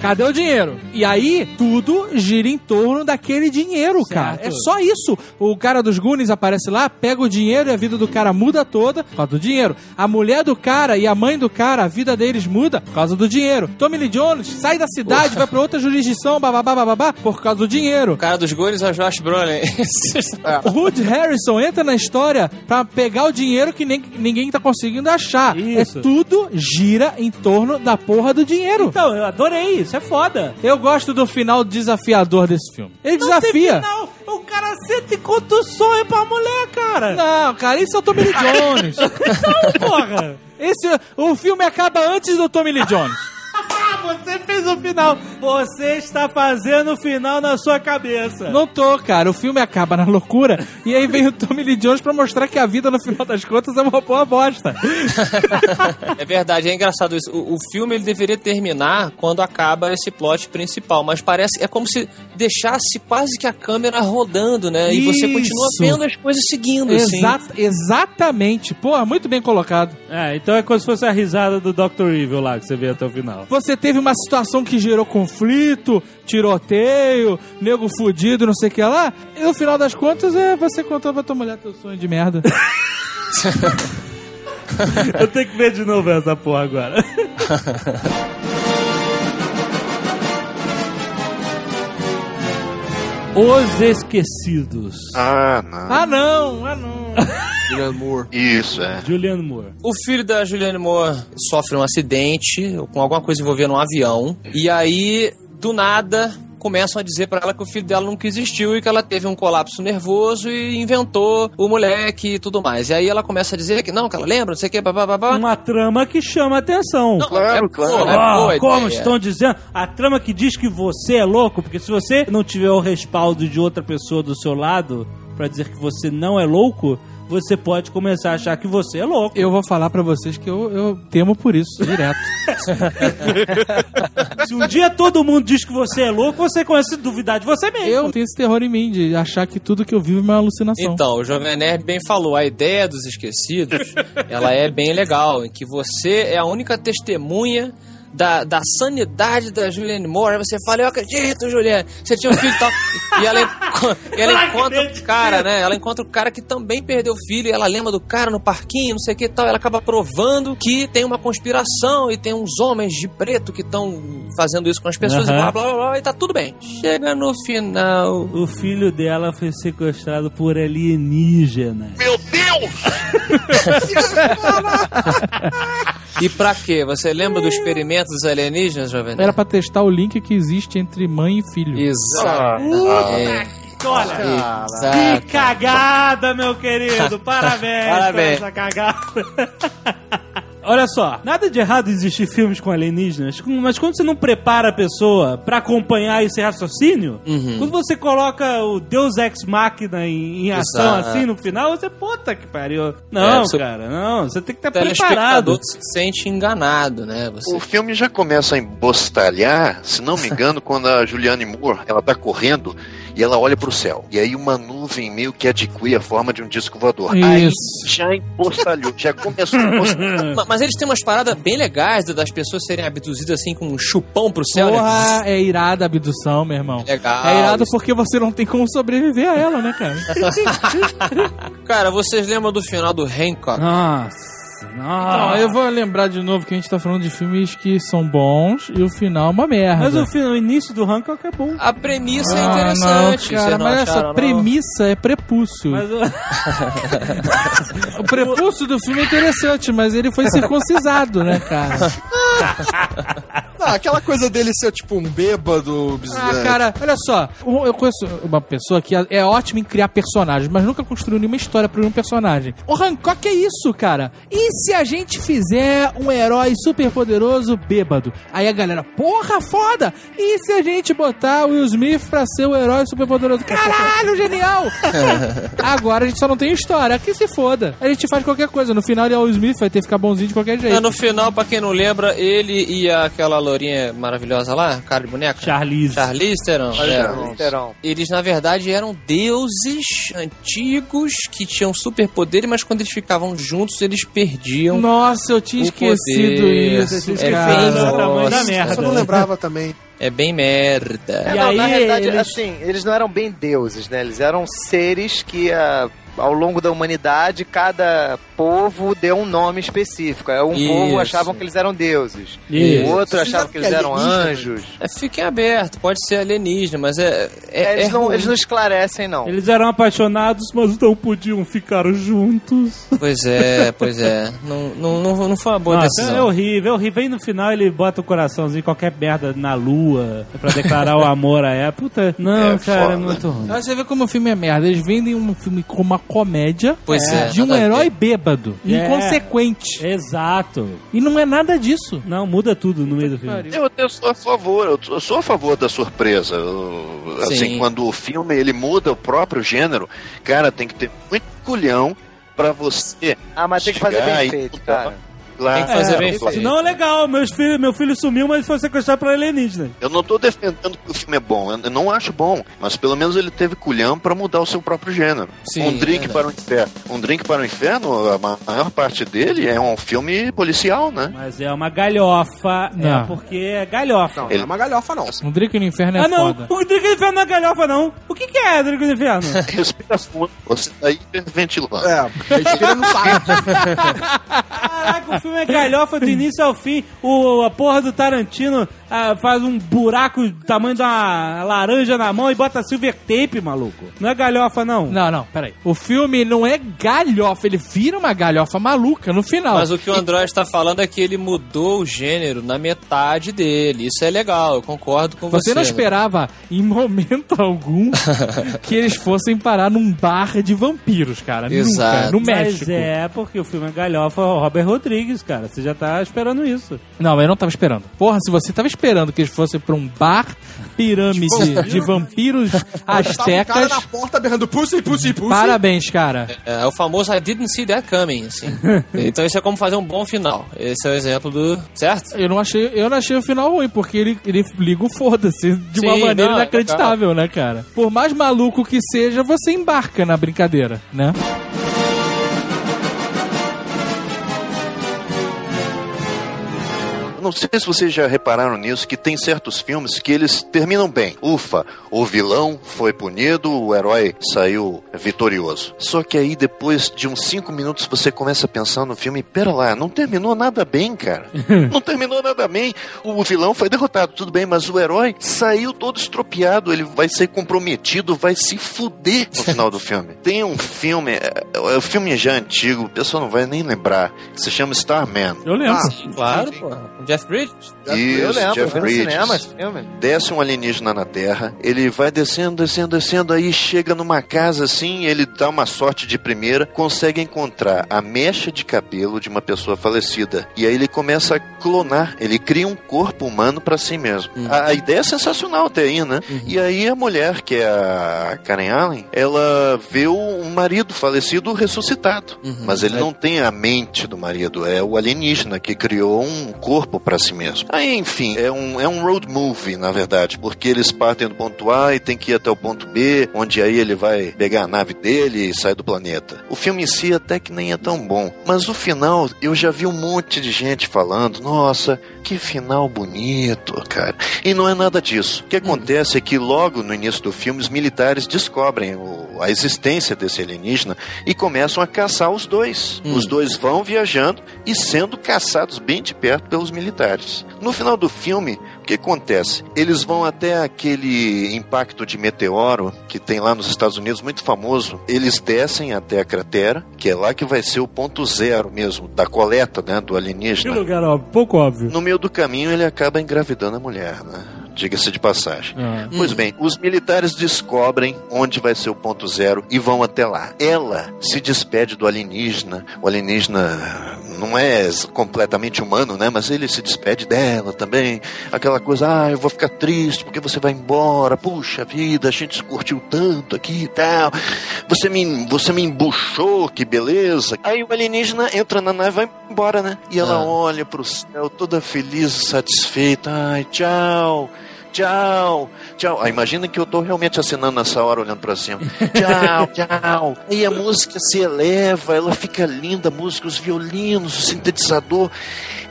Cadê o dinheiro? E aí, tudo gira em torno daquele dinheiro, cara. É Certo. só isso. O cara dos Goonies aparece lá, pega o dinheiro e a vida do cara muda toda. Do dinheiro. A mulher do cara e a mãe do cara, a vida deles muda por causa do dinheiro. Tommy Lee Jones sai da cidade, vai pra outra jurisdição, bababá, bababá, por causa do dinheiro. O cara dos Goonies é o Josh Brolin. O Wood Harrison entra na história pra pegar o dinheiro que nem, ninguém tá conseguindo achar. Isso. É tudo gira em torno da porra do dinheiro. Então, eu adorei, isso é foda. Eu gosto do final desafiador desse filme. Ele Não tem desafia. final. O cara senta e conta o sonho pra mulher, cara. Não, cara, isso é o Tommy Lee Jones. Então, porra. Esse, o filme acaba antes do Tommy Lee Jones. Você fez o final. Você está fazendo o final na sua cabeça. Não tô, cara. O filme acaba na loucura e aí vem o Tommy Lee Jones pra mostrar que a vida, no final das contas, é uma boa bosta. É verdade, é engraçado isso. O, o filme ele deveria terminar quando acaba esse plot principal, mas parece é como se deixasse quase que a câmera rodando, né? E você continua Isso. vendo as coisas seguindo, assim. Exa exatamente. Pô, muito bem colocado. É, então é como se fosse a risada do Dr. Evil lá, que você vê até o final. Você teve uma situação que gerou conflito, tiroteio, nego fudido, não sei o que lá. E no final das contas, é você contou pra tua mulher teu sonho de merda. Eu tenho que ver de novo essa porra agora. Os Esquecidos. Ah, não. ah, não, ah, não. Julianne Moore. Isso, é. Julianne Moore. O filho da Julianne Moore sofre um acidente com alguma coisa envolvendo um avião. E aí, do nada, começam a dizer pra ela que o filho dela nunca existiu e que ela teve um colapso nervoso e inventou o moleque e tudo mais. E aí ela começa a dizer que não, que ela lembra, não sei o que, babá. Uma trama que chama atenção. Não, Claro, é, claro. boa, é Ah, boa como ideia. estão dizendo? A trama que diz que você é louco, porque se você não tiver o respaldo de outra pessoa do seu lado pra dizer que você não é louco, você pode começar a achar que você é louco. Eu vou falar pra vocês que eu, eu temo por isso, direto. Se um dia todo mundo diz que você é louco, você começa a duvidar de você mesmo. Eu tenho esse terror em mim de achar que tudo que eu vivo é uma alucinação. Então, o Jovem Nerd bem falou, a ideia dos esquecidos, ela é bem legal, em que você é a única testemunha da, da sanidade da Julianne Moore. Aí você fala, eu acredito, Julianne, você tinha um filho e tal. E ela, e ela encontra o cara, né? Ela encontra o cara que também perdeu o filho, e ela lembra do cara no parquinho, não sei o que e tal. Ela acaba provando que tem uma conspiração e tem uns homens de preto que estão fazendo isso com as pessoas, e Aham. blá, blá, blá, blá, e tá tudo bem. Chega no final... O filho dela foi sequestrado por alienígenas. Meu Deus! E pra quê? Você lembra do experimento dos alienígenas, Jovem? Era pra testar o link que existe entre mãe e filho. Exato. É. Olha, que cagada, meu querido. Parabéns, Parabéns. por essa cagada. Olha só, nada de errado existir filmes com alienígenas, mas quando você não prepara a pessoa pra acompanhar esse raciocínio, Uhum. quando você coloca o Deus Ex Machina em, em ação Exato. assim no final, você, puta que pariu. Não, É, cara, não, você tem que estar O telespectador preparado. se sente enganado, né? Você... O filme já começa a embostalhar, se não me engano, quando a Julianne Moore, ela tá correndo e ela olha pro céu. E aí uma nuvem meio que adquire a forma de um disco voador. Aí Isso. já embostalhou, já começou a embostalhar. Ma- Mas eles têm umas paradas bem legais das pessoas serem abduzidas assim com um chupão pro céu. né? Porra, é irada a abdução, meu irmão. Legal. É irado isso. porque você não tem como sobreviver a ela, né, cara? Cara, vocês lembram do final do Hancock? Nossa, Não, nossa. eu vou lembrar de novo que a gente tá falando de filmes que são bons e o final é uma merda. Mas o, fim- o início do Hancock é bom. A premissa é Ah, interessante. não, cara, não mas acharam, essa não? premissa é prepúcio. Mas o... O prepúcio do filme é interessante, mas ele foi circuncisado, né, cara? Não, aquela coisa dele ser tipo um bêbado. Ah, é, cara, olha só. Eu conheço uma pessoa que é ótima em criar personagens, mas nunca construiu nenhuma história pra um personagem. O Hancock é isso, cara. E se a gente fizer um herói super poderoso bêbado? Aí a galera, porra, foda! E se a gente botar o Will Smith pra ser o herói super poderoso? Caralho, genial! Agora a gente só não tem história. Que se foda. A gente faz qualquer coisa. No final ele é o Will Smith, vai ter que ficar bonzinho de qualquer jeito. Ah, no final, pra quem não lembra, ele e aquela lourinha maravilhosa lá, cara de boneca. Charlize. Charlize Theron. é. Terão. Eles, na verdade, eram deuses antigos que tinham superpoderes, mas quando eles ficavam juntos, eles perdiam. Nossa, eu tinha O esquecido poder. isso. É bem tamanho da merda. Eu não lembrava também. É bem merda. É, E não, aí na realidade, eles- assim, eles não eram bem deuses, né? Eles eram seres que ah, ao longo da humanidade, cada povo deu um nome específico. Aí Um Isso. povo achavam que eles eram deuses. Isso. O outro Vocês achava que eles eram anjos. É, fiquem aberto, pode ser alienígena, mas é. é, É, eles, é não, eles não esclarecem, não. Eles eram apaixonados, mas não podiam ficar juntos. Pois é, pois é. Não, não, não, não foi uma boa Nossa, decisão. é horrível, é horrível. Aí no final ele bota o coraçãozinho, qualquer merda na lua, pra declarar o amor a ela. Puta, não, É cara, foda. é muito ruim. Aí você vê como o filme é merda. Eles vendem um filme como uma comédia Pois é, de um herói bêbado, É. inconsequente. Exato. E não é nada disso. Não, muda tudo no meio do filme. Eu até sou a favor, eu eu sou a favor da surpresa. Eu- Assim, Sim. quando o filme ele muda o próprio gênero, cara, tem que ter muito culhão pra você. Ah, mas tem que fazer bem feito, cara. Claro, Tem que fazer bem claro. feito. Não é legal, meus filhos, meu filho sumiu, mas foi sequestrado por alienígena. Eu não tô defendendo que o filme é bom, eu não acho bom, mas pelo menos ele teve culhão pra mudar o seu próprio gênero. Sim, um drink verdade. para o inferno. Um drink para o inferno, a ma- maior parte dele é um filme policial, né? Mas é uma galhofa, é Não. porque é galhofa. Não, não é uma galhofa, não. Um Drink no Inferno é ah, não, foda. o Drink do Inferno não é galhofa, não. O que, que é Drink do Inferno? Respira fundo, você tá hiperventilando. É, respira no saco. Caraca, o filme é galhofa do início ao fim. O, a porra do Tarantino ah, faz um buraco do tamanho de uma laranja na mão e bota silver tape, maluco. Não é galhofa, não. Não, não, peraí. O filme não é galhofa, ele vira uma galhofa maluca no final. Mas o que o Android tá falando é que ele mudou o gênero na metade dele. Isso é legal, eu concordo com você. Você não esperava, em momento algum, que eles fossem parar num bar de vampiros, cara. Exato. Nunca, no Mas México. é, porque o filme é galhofa o Robert Rodrigues, cara. Você já tá esperando isso. Não, mas eu não tava esperando. Porra, se você tava esperando que eles fossem pra um bar pirâmide de vampiros Tava um cara astecas, na porta berrando pussy, pussy, pussy. parabéns, cara. É, é o famoso I didn't see that coming, assim. então isso é como fazer um bom final. Esse é o exemplo do. Certo? Eu não achei, eu não achei o final ruim, porque ele, ele liga o foda-se de uma Sim, maneira não, é inacreditável, né, cara? Por mais maluco que seja, você embarca na brincadeira, né? Não sei se vocês já repararam nisso, que tem certos filmes que eles terminam bem. Ufa, o vilão foi punido, o herói saiu vitorioso. Só que aí, depois de uns cinco minutos, você começa a pensar no filme, pera lá, não terminou nada bem, cara. não terminou nada bem. O vilão foi derrotado, tudo bem, mas o herói saiu todo estropiado, ele vai ser comprometido, vai se fuder no final do filme. Tem um filme, é, é, o filme já antigo, o pessoal não vai nem lembrar, que se chama Starman. Eu lembro. Claro, pô. Jeff Bridges. eu Isso, lembro, Jeff eu vi no Bridges. cinema esse filme. Desce um alienígena na Terra, ele vai descendo, descendo, descendo, aí chega numa casa assim, ele dá uma sorte de primeira, consegue encontrar a mecha de cabelo de uma pessoa falecida. E aí ele começa a clonar, ele cria um corpo humano pra si mesmo. A, a ideia é sensacional até aí, né? E aí a mulher, que é a Karen Allen, ela vê o um marido falecido ressuscitado. Mas ele não tem a mente do marido, é o alienígena que criou um corpo pra si mesmo. Aí, enfim, é um, é um road movie, na verdade, porque eles partem do ponto A e tem que ir até o ponto B, onde aí ele vai pegar a nave dele e sair do planeta. O filme em si até que nem é tão bom, mas o final eu já vi um monte de gente falando, nossa, que final bonito, cara. E não é nada disso. O que acontece é que logo no início do filme os militares descobrem o- a existência desse alienígena e começam a caçar os dois. Os dois vão viajando e sendo caçados bem de perto pelos militares. No final do filme, o que acontece? Eles vão até aquele impacto de meteoro que tem lá nos Estados Unidos, muito famoso. Eles descem até a cratera, que é lá que vai ser o ponto zero mesmo da coleta né, do Que alienígena. lugar, ó, pouco óbvio. No meio do caminho ele acaba engravidando a mulher, né? Diga-se de passagem. Ah. Pois bem, os militares descobrem onde vai ser o ponto zero e vão até lá. Ela se despede do alienígena. O alienígena não é completamente humano, né? Mas ele se despede dela também. Aquela coisa, ah, eu vou ficar triste porque você vai embora. Puxa vida, a gente se curtiu tanto aqui e tal. Você me, você me embuchou, que beleza. Aí o alienígena entra na nave e vai embora, né? E ela Ah. olha pro céu toda feliz e satisfeita. Ai, tchau. Tchau, tchau. Ah, imagina que eu tô realmente assinando nessa hora, olhando pra cima. Tchau, tchau. Aí a música se eleva, ela fica linda, a música, os violinos, o sintetizador.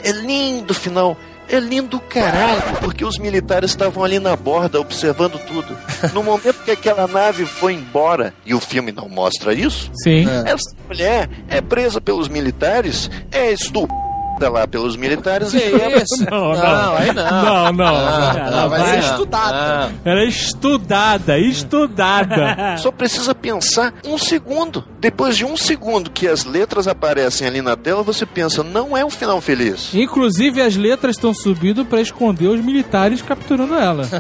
É lindo o final. É lindo caralho, porque os militares estavam ali na borda observando tudo. No momento que aquela nave foi embora e o filme não mostra isso? Sim. Essa mulher é presa pelos militares, é estúpida lá pelos militares Que e leva- isso? Não, não. aí não. Não, não. Ah, Ela não, estudada. não. Ela é estudada, estudada. Só precisa pensar um segundo. Depois de um segundo que as letras aparecem ali na tela, você pensa, não é um final feliz. Inclusive, as letras estão subindo pra esconder os militares capturando ela.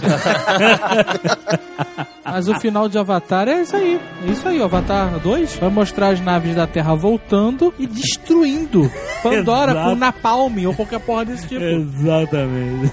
Mas o final de Avatar é isso aí. É isso aí, Avatar 2 vai mostrar as naves da Terra voltando e destruindo Pandora com Napalm ou qualquer porra desse tipo. Exatamente.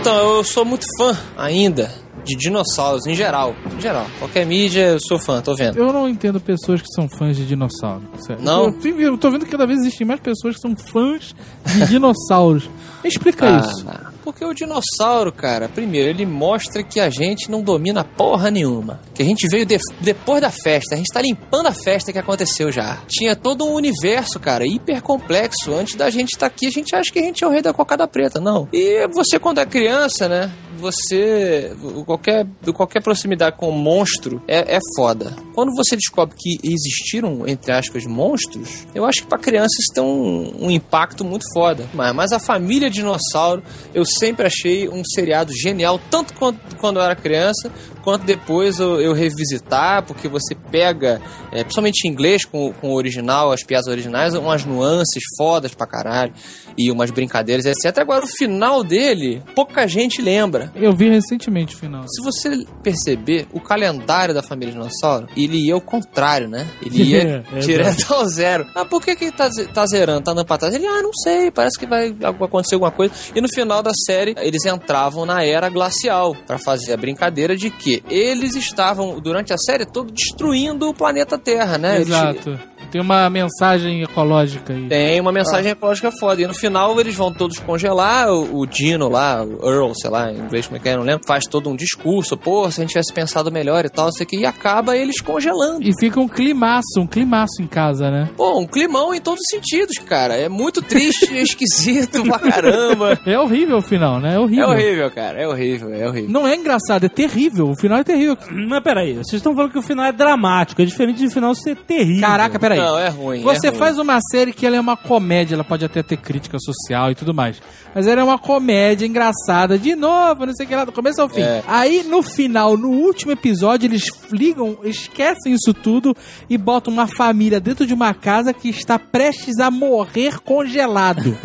Então, eu sou muito fã ainda de dinossauros em geral. Em geral. Qualquer mídia, eu sou fã, tô vendo. Eu não entendo pessoas que são fãs de dinossauro. sério. Não? Eu, tô- eu tô vendo que cada vez existem mais pessoas que são fãs de dinossauros. Explica isso. Ah, porque o dinossauro, cara, primeiro, ele mostra que a gente não domina porra nenhuma. Que a gente veio de- depois da festa, a gente tá limpando a festa que aconteceu já. Tinha todo um universo, cara, hiper complexo. Antes da gente estar aqui, a gente acha que a gente é o rei da cocada preta, não. E você, quando é criança, né? Você. Qualquer, qualquer proximidade com um monstro é, é foda. Quando você descobre que existiram, entre aspas, monstros, eu acho que pra criança isso tem um, um impacto muito foda. Mas, mas a família dinossauro, eu sempre achei um seriado genial, tanto quanto, quando eu era criança, quanto depois eu, eu revisitar, porque você pega, é, principalmente em inglês, com, com o original, as piadas originais, umas nuances fodas pra caralho, e umas brincadeiras, etc. Agora, o final dele, pouca gente lembra. Eu vi recentemente o final. Se você perceber, o calendário da família dinossauro, ele ia ao contrário, né? Ele ia É, direto ao zero. Ah, por que que tá, tá zerando, tá andando pra trás? Ele, ah, não sei, parece que vai acontecer alguma coisa. E no final da série, eles entravam na era glacial pra fazer a brincadeira de que eles estavam, durante a série toda, destruindo o planeta Terra, né? Eles- Exato. Tem uma mensagem ecológica aí. tem uma mensagem ecológica foda. E no final eles vão todos congelar. O, o Dino lá, o Earl, sei lá, em inglês como é que é, não lembro, faz todo um discurso. Pô, se a gente tivesse pensado melhor e tal, sei que. E acaba eles congelando. E fica um climaço, um climaço em casa, né? Pô, um climão em todos os sentidos, cara. É muito triste, é esquisito pra caramba. É horrível o final, né? É horrível. É horrível, cara. É horrível, é horrível. Não é engraçado, é terrível. O final é terrível. Mas peraí, vocês estão falando que o final é dramático, é diferente de final ser terrível. Caraca, peraí. Não, é ruim. Você é ruim. faz uma série que ela é uma comédia, ela pode até ter crítica social e tudo mais. Mas ela é uma comédia engraçada, de novo, não sei o que lá, do começo ao fim. É. Aí, no final, no último episódio, eles ligam, esquecem isso tudo e botam uma família dentro de uma casa que está prestes a morrer congelado.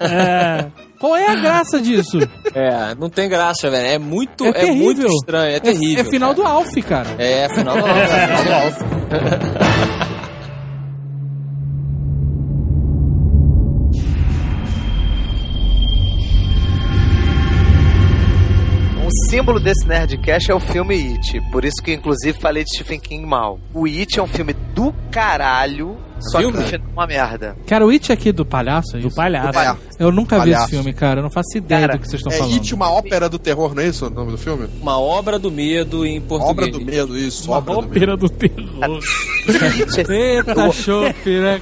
É. Qual é a graça disso? É, não tem graça, velho. É muito, É é, muito estranho, é terrível. É, final cara. do Alf, cara. É, final do é final do Alf. símbolo desse Nerdcast é o filme It. Por isso que, inclusive, falei de Stephen King mal. O It é um filme do caralho, só Viu, que no cara? é uma merda. Cara, o It aqui do palhaço, é Do isso? palhaço. Do palhaço. Eu nunca vi esse Palhaço. filme, cara. Eu não faço ideia Cara, do que vocês estão É falando. It, uma ópera do terror, não é isso o nome do filme? Uma obra do medo em português. Obra do medo, isso. Uma obra do medo. ópera do terror. It é- Eita, chope, né,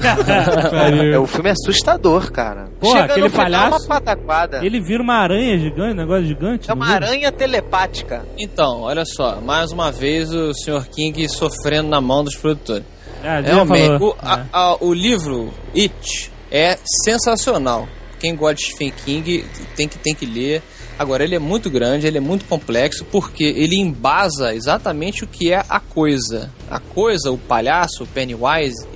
cara? É, o filme é assustador, cara. Porra, Chega aquele palhaço- uma pataquada. Ele vira uma aranha gigante, um negócio gigante. É uma aranha telepática. Então, olha só, mais uma vez o Sr. King sofrendo na mão dos produtores. Realmente, falou. o, a- a- o livro It é sensacional. Quem gosta de Stephen King tem que, tem que ler. Agora, ele é muito grande, ele é muito complexo, porque ele embasa exatamente o que é a coisa. A coisa, o palhaço, o Pennywise,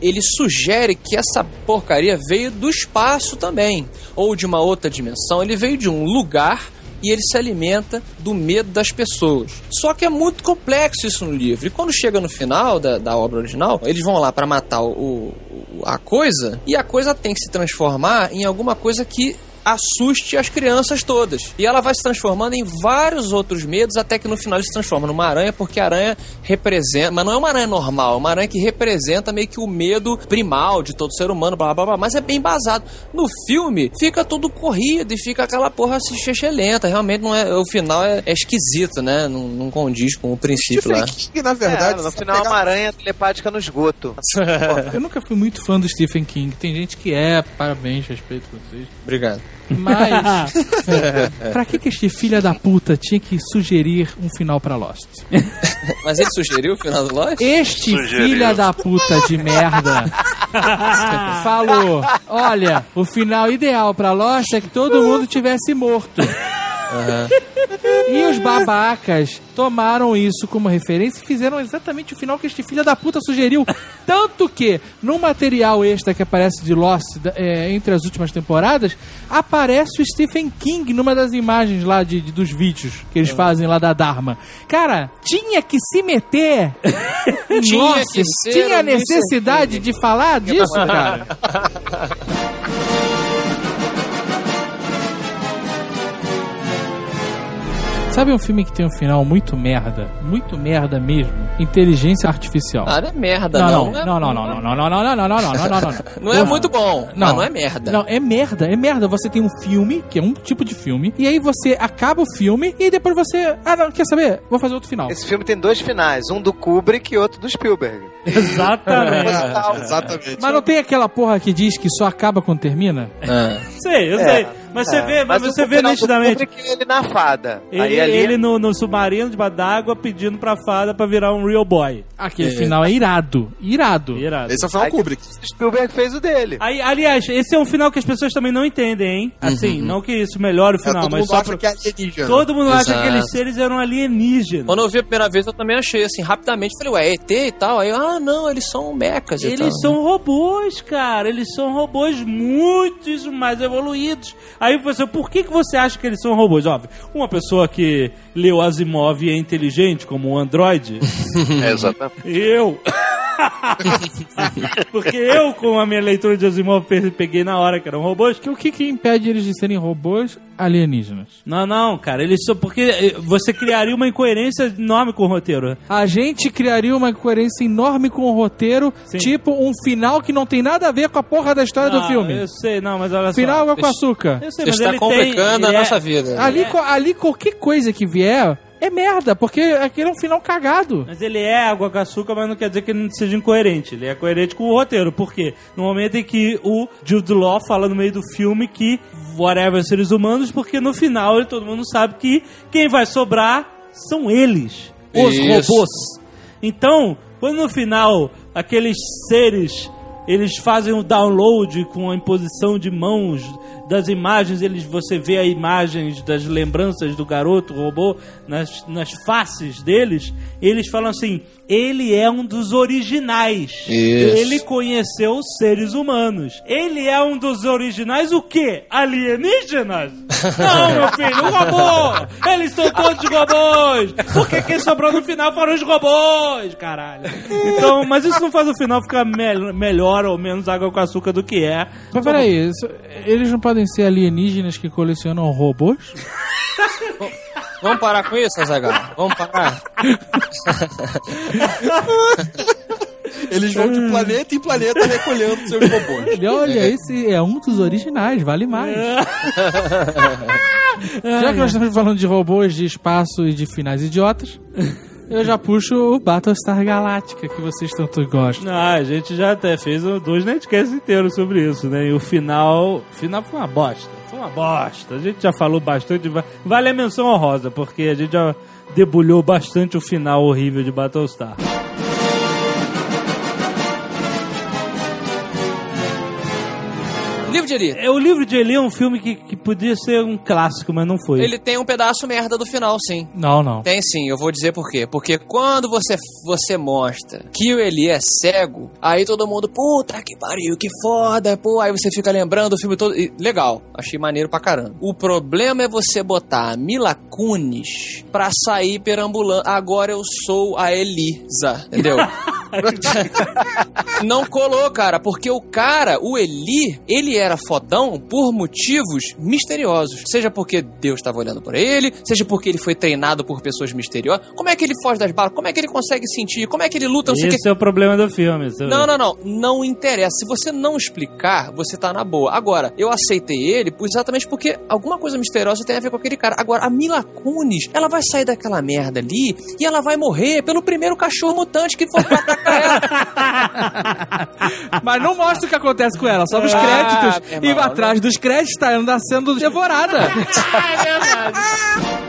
ele sugere que essa porcaria veio do espaço também, ou de uma outra dimensão. Ele veio de um lugar e ele se alimenta do medo das pessoas. Só que é muito complexo isso no livro. E quando chega no final da, da obra original, eles vão lá para matar o, o- a coisa e a coisa tem que se transformar em alguma coisa que assuste as crianças todas. E ela vai se transformando em vários outros medos até que no final ele se transforma numa aranha, porque a aranha representa, mas não é uma aranha normal, é uma aranha que representa meio que o medo primal de todo ser humano, blá blá blá, mas é bem basado. No filme fica tudo corrido e fica aquela porra se lenta, realmente não é, o final é, é esquisito, né? Não, não condiz com o princípio lá. Stephen King, na verdade, é, no final é pegar- uma aranha telepática no esgoto. Eu nunca fui muito fã do Stephen King. Tem gente que é, parabéns, respeito a vocês. Obrigado. Mas. pra que, que este filho da puta tinha que sugerir um final pra Lost? Mas ele sugeriu o final do Lost? Este Sugeriu. filho da puta de merda falou: Olha, o final ideal pra Lost é que todo mundo tivesse morto. E os babacas tomaram isso como referência e fizeram exatamente o final que este filho da puta sugeriu. Tanto que, no material extra que aparece de Lost é, entre as últimas temporadas, aparece o Stephen King numa das imagens lá de, de- dos vídeos que eles fazem lá da Dharma. Cara, tinha que se meter Tinha Lost, que ser tinha necessidade de falar disso, cara. Sabe um filme que tem um final muito merda? Muito merda mesmo? Inteligência Artificial. Ah, não é merda, não, não. não, não, não, não, não, não, não, não, não, não, não, não, não, não. Não é muito bom, mas não é merda. Não, é merda, é merda. Você tem um filme, que é um tipo de filme, e aí você acaba o filme e depois você. Ah, não, quer saber? Vou fazer outro final. Esse filme tem dois finais, um do Kubrick e outro do Spielberg. Exatamente. Exatamente. Mas não tem aquela porra que diz que só acaba quando termina? Ah. sei, eu É, sei. Mas você É, vê, mas o você vê nitidamente. Kubrick, ele na fada. Ele, Aí ali ele no, no submarino debaixo d'água pedindo pra fada pra virar um real boy. Aquele final é irado. Irado. Irado. Esse é o final Aí- Kubrick. Spielberg fez o dele. Aí, aliás, esse é um final que as pessoas também não entendem, hein? Assim, não que isso melhore o É, final, todo mas mundo só acha pra... que é alienígena. Todo mundo acha Exato. que aqueles seres eram alienígenas. Quando eu vi a primeira vez, eu também achei assim, rapidamente. Falei, ué, ET e tal. Aí, eu, ah, não, eles são mecas e tal. Eles são robôs, cara. Eles são robôs muito mais evoluídos. Aí você, por que, que você acha que eles são robôs? Óbvio, uma pessoa que leu Asimov e é inteligente, como um androide, É, exatamente. eu. Porque eu, com a minha leitura de Asimov, pe- peguei na hora que eram robôs. Que o que, que impede eles de serem robôs alienígenas? Não, não, cara. Eles são. Porque eh, você criaria uma incoerência enorme com o roteiro. A gente criaria uma coerência enorme com o roteiro, Sim. tipo um final que não tem nada a ver com a porra da história do Não, filme. Eu sei, não, mas olha Final só. água com açúcar. Eu sei, Você mas está ele complicando tem, a ele nossa é- vida. Ali, co- ali qualquer coisa que vier é merda, porque aquele é um final cagado. Mas ele é água com açúcar, mas não quer dizer que ele não seja incoerente. Ele é coerente com o roteiro. Por quê? No momento em que o Jude Law fala no meio do filme que whatever seres humanos, porque no final ele- todo mundo sabe que quem vai sobrar são eles, os Isso. robôs. Então, quando no final aqueles seres eles fazem o download com a imposição de mãos das imagens, eles você vê as imagens das lembranças do garoto robô nas, nas faces deles, eles falam assim: ele é um dos originais. Isso. Ele conheceu os seres humanos. Ele é um dos originais o quê? Alienígenas? Não, meu filho, um robô! Eles são todos robôs! Porque quem sobrou no final foram os robôs, caralho. Então, mas isso não faz o final ficar mel- melhor ou menos água com açúcar do que é. Mas peraí, isso- eles não podem ser alienígenas que colecionam robôs? Vamos parar com isso, Azaghal? Vamos parar? Eles vão de planeta em planeta recolhendo seus robôs. E olha, esse é um dos originais, vale mais. Já que nós estamos falando de robôs, de espaço e de finais idiotas, eu já puxo o Battlestar Galactica, que vocês tanto gostam. Ah, a gente já até fez dois netcasts inteiros sobre isso, né? E o final. O final foi uma bosta. Foi uma bosta. A gente já falou bastante. va- Vale a menção honrosa, porque a gente já debulhou bastante o final horrível de Battlestar. Livro de Eli. É, o livro de Eli é um filme que, que podia ser um clássico, mas não foi. Ele tem um pedaço merda do final, sim. Não, não. Tem sim, eu vou dizer por quê. Porque quando você, você mostra que o Eli é cego, aí todo mundo, puta que pariu, que foda, pô. Aí você fica lembrando o filme todo. e legal, achei maneiro pra caramba. O problema é você botar a Mila Kunis pra sair perambulando. Agora eu sou a Elisa, entendeu? Não colou, cara, porque o cara, o Eli, ele era fodão por motivos misteriosos. Seja porque Deus estava olhando por ele, seja porque ele foi treinado por pessoas misteriosas. Como é que ele foge das balas? Como é que ele consegue sentir? Como é que ele luta? O que. Esse é o problema do filme. Não, não, não. Não interessa. Se você não explicar, você tá na boa. Agora, eu aceitei ele exatamente porque alguma coisa misteriosa tem a ver com aquele cara. Agora, a Mila Kunis, ela vai sair daquela merda ali e ela vai morrer pelo primeiro cachorro mutante que for pra atacar ela. Mas não mostra o que acontece com ela, só os Ah, créditos. Meu e irmão, atrás dos créditos tá ela sendo devorada. é verdade.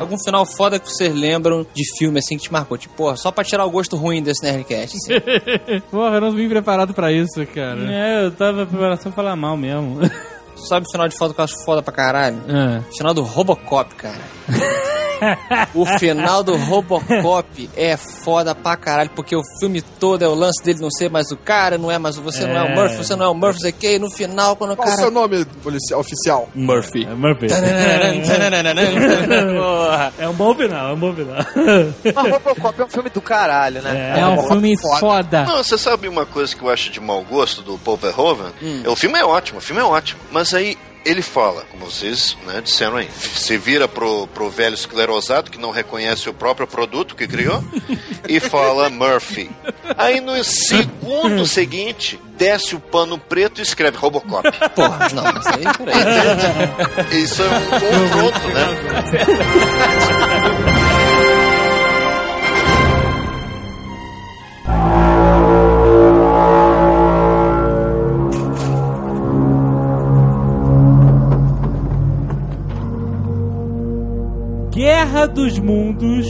Algum final foda que vocês lembram de filme assim que te marcou? Tipo, porra, só pra tirar o gosto ruim desse Nerdcast. assim. Porra, eu não vim preparado pra isso, cara. É, eu tava preparado pra falar mal mesmo. Sabe o final de foda que eu acho foda pra caralho? É. Final do Robocop, cara. o final do Robocop é foda pra caralho, porque o filme todo é o lance dele não ser mais o cara, não é mais o você, não é o É. Murphy, você não é o Murphy, sei que, e no final, quando o Qual o cara. seu nome policial, oficial? Murphy. É Murphy. É um bom final, é um bom final. Mas Robocop é um filme do caralho, né? É um filme foda. Não, você sabe uma coisa que eu acho de mau gosto do Paul Verhoeven? É, O filme é ótimo, o filme é ótimo. Mas aí ele fala, como vocês né, disseram aí, se vira pro, pro velho esclerosado que não reconhece o próprio produto que criou e fala Murphy. Aí no segundo seguinte, desce o pano preto e escreve Robocop. Porra, não, mas aí, peraí. Isso é um confronto, né? Guerra dos Mundos,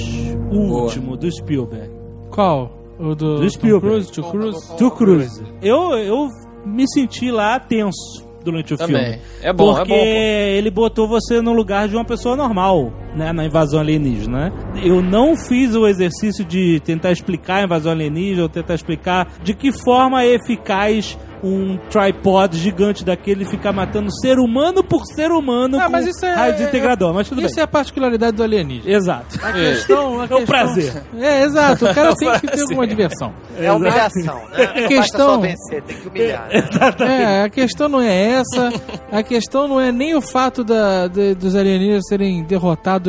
o Boa. último, do Spielberg. Qual? O do, Do Spielberg. Cruise, Tom Cruise? To Cruise. Eu, eu me senti lá tenso durante o Também. filme. É bom, porque é bom. pô. ele botou você no lugar de uma pessoa normal, né, na invasão alienígena. né? Eu não fiz o exercício de tentar explicar a invasão alienígena ou tentar explicar de que forma é eficaz um tripod gigante daquele ficar matando ser humano por ser humano Ah, com mas isso é- raio desintegrador, mas tudo Isso bem. é a particularidade do alienígena. Exato. A questão, a É um questão- prazer. É, exato. O cara tem que ter alguma diversão. É humilhação, né? Não basta questão- só vencer, tem que humilhar. Né? É, a questão não é essa. A questão não é nem o fato da, de- dos alienígenas serem derrotados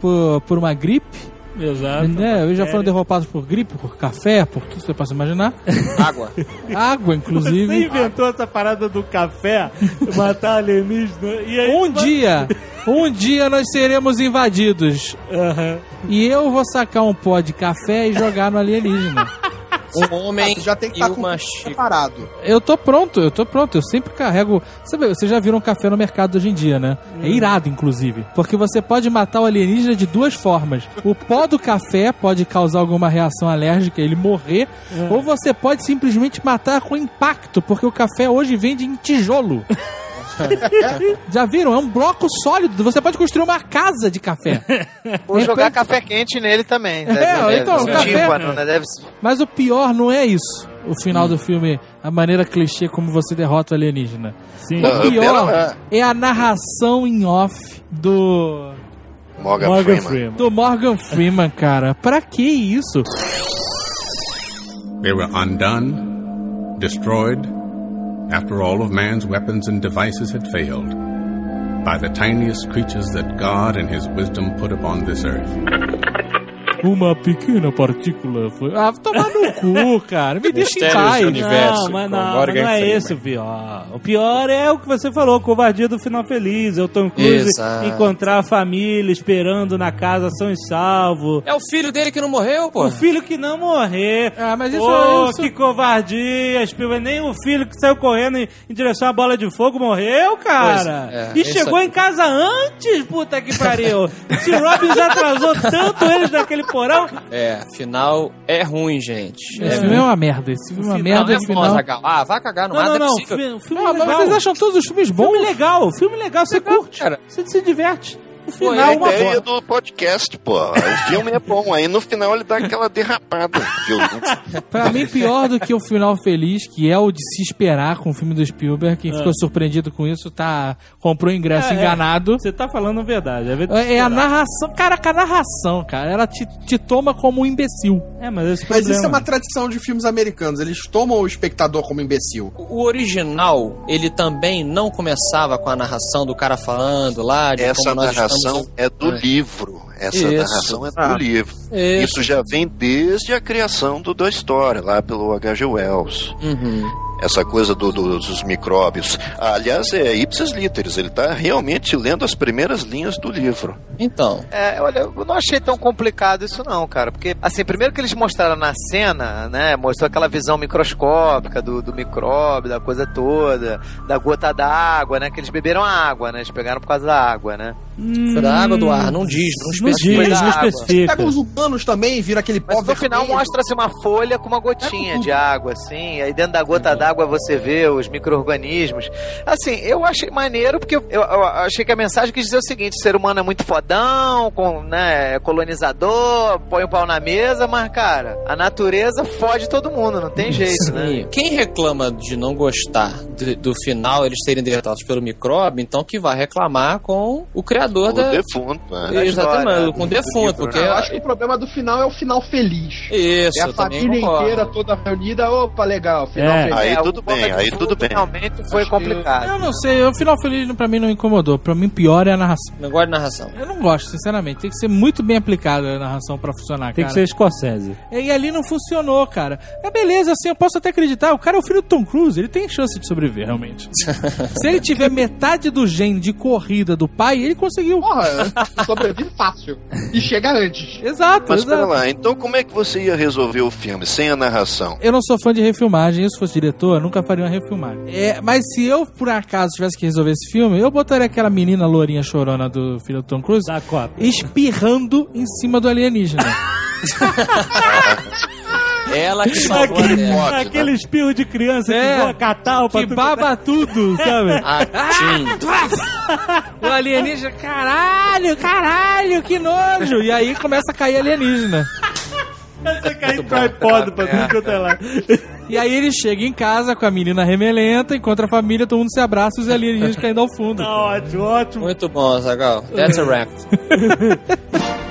por, por uma gripe. Exato. Né? Eles já foram derrotados por gripe, por café, por tudo que você possa imaginar. Água. Água, Você inclusive. inventou essa parada do café, matar alienígena, e aí... Um dia, um dia nós seremos invadidos. Aham. E eu vou sacar um pó de café e jogar no alienígena. Um homem Ah, já tem que estar uma xícara. preparado. Eu tô pronto, eu tô pronto. Eu sempre carrego. Você vê, Vocês já viram café no mercado hoje em dia, né? É irado, inclusive. Porque você pode matar o alienígena de duas formas. O pó do café pode causar alguma reação alérgica e ele morrer. Ou você pode simplesmente matar com impacto, porque o café hoje vende em tijolo. Já viram? É um bloco sólido. Você pode construir uma casa de café. Ou jogar café quente nele também. Deve, É, então, um café- tímpano, né? Deve Mas o pior não é isso. O final do filme, a maneira clichê como você derrota o alienígena. Sim. O pior Pera- é a narração em off do Morgan, Morgan Freeman. Freeman. do Morgan Freeman, cara. Pra que isso? They were undone, destroyed, after all of man's weapons and devices had failed, by the tiniest creatures that God in His wisdom put upon this earth. Uma pequena partícula foi. Ah, tomar no cu, cara. Me deixa em paz. universo. Não, mas não, mas não é esse o pior. O pior é o que você falou, covardia do final feliz. É o Tom Cruise Exato. encontrar a família esperando na casa são e salvo. É o filho dele que não morreu, pô. O filho que não morrer. Ah, mas isso, Pô, isso que covardia, Spielberg. Nem o filho que saiu correndo em, em direção à bola de fogo morreu, cara. Pois é, e chegou aí. em casa antes, puta que pariu. Se o Robin já atrasou tanto eles naquele porão, É, final é ruim, gente. Esse É, filme é uma merda. Esse filme é uma merda. não é final. Ah, vai cagar no Não, não, não é não. possível. fi- Filme Ah, mas legal. vocês acham todos os filmes bons? Filme legal, filme legal, você Legal, curte. cara. Você se diverte. O final é é a uma ideia boa. do podcast, pô. O filme é bom, aí no final ele dá aquela derrapada. viu? Pra mim, pior do que o final feliz, que é o de se esperar com o filme do Spielberg. Quem ficou surpreendido com isso tá comprou o ingresso É, é. enganado. Você tá falando a verdade. É, verdade. É, é a narração. Caraca, a narração, cara. Ela te, te toma como um imbecil. É, mas esse Mas isso é uma tradição de filmes americanos. Eles tomam o espectador como imbecil. O original, ele também não começava com a narração do cara falando lá. De Essa como nós narração estamos... é do É. livro. Essa Isso. narração é do Ah. livro. Isso. Isso já vem desde a criação do, da história, lá pelo H.G. Wells. Uhum. essa coisa do- do- dos micróbios. Aliás, é ipsis literis, ele tá realmente lendo as primeiras linhas do livro. Então, É, olha, eu não achei tão complicado isso não, cara. Porque, assim, primeiro que eles mostraram na cena, né? Mostrou aquela visão microscópica do, do micróbio, da coisa toda, da gota d'água, né? Que eles beberam a água, né? Eles pegaram por causa da água, né? foi da água do ar, não diz, não Não da não. Pega os humanos também, vira aquele pó Mas no final mostra-se uma folha com uma gotinha de água, assim. Aí dentro da gota d'água você vê os micro-organismos. Assim, eu achei maneiro porque eu, eu- eu achei que a mensagem quis dizer o seguinte: o ser humano é muito fodão, com, né, é colonizador, põe o pau na mesa, mas, cara, a natureza fode todo mundo, não tem jeito, né? Sim. Quem reclama de não gostar de- do final eles serem derrotados pelo micróbio, então que vai reclamar com o criador O da. defunto, né? Da Exatamente, com defunto, livro, porque. Eu acho que o problema do final é o final feliz. Isso, é a família inteira toda reunida. Opa, legal, final É. feliz. Aí É, tudo Boba bem, aí tudo bem. Finalmente foi Acho que- complicado. Eu não sei, o final feliz pra mim não incomodou. Pra mim, pior é a narração. Não gosto de narração. Eu não gosto, sinceramente. Tem que ser muito bem aplicada a narração pra funcionar, Tem cara. que ser Scorsese. E ali não funcionou, cara. É beleza, assim, eu posso até acreditar. O cara é o filho do Tom Cruise, ele tem chance de sobreviver, realmente. Se ele tiver metade do gene de corrida do pai, ele conseguiu. Porra, sobrevive fácil. E chega antes. Exato, Mas pera exato. lá, então como é que você ia resolver o filme sem a narração? Eu não sou fã de refilmagem, eu se fosse diretor, eu nunca faria uma refilmagem. É, mas se eu, por acaso, tivesse que resolver esse filme, eu botaria aquela menina lourinha chorona do filho do Tom Cruise Da Copa. espirrando em cima do alienígena. Ela que salvou a Aquele, terra. Pode, aquele espirro de criança É. que voa catal pra que tudo baba tudo, sabe? Ah, sim. O alienígena, caralho, caralho, que nojo! E aí começa a cair alienígena. Você cai em tripod pra tudo quanto é lá. E aí ele chega em casa com a menina remelenta, encontra a família, todo mundo se abraça e os alienígenas caindo ao fundo. Tá ótimo, ótimo. Muito bom, Zagal. That's a wrap.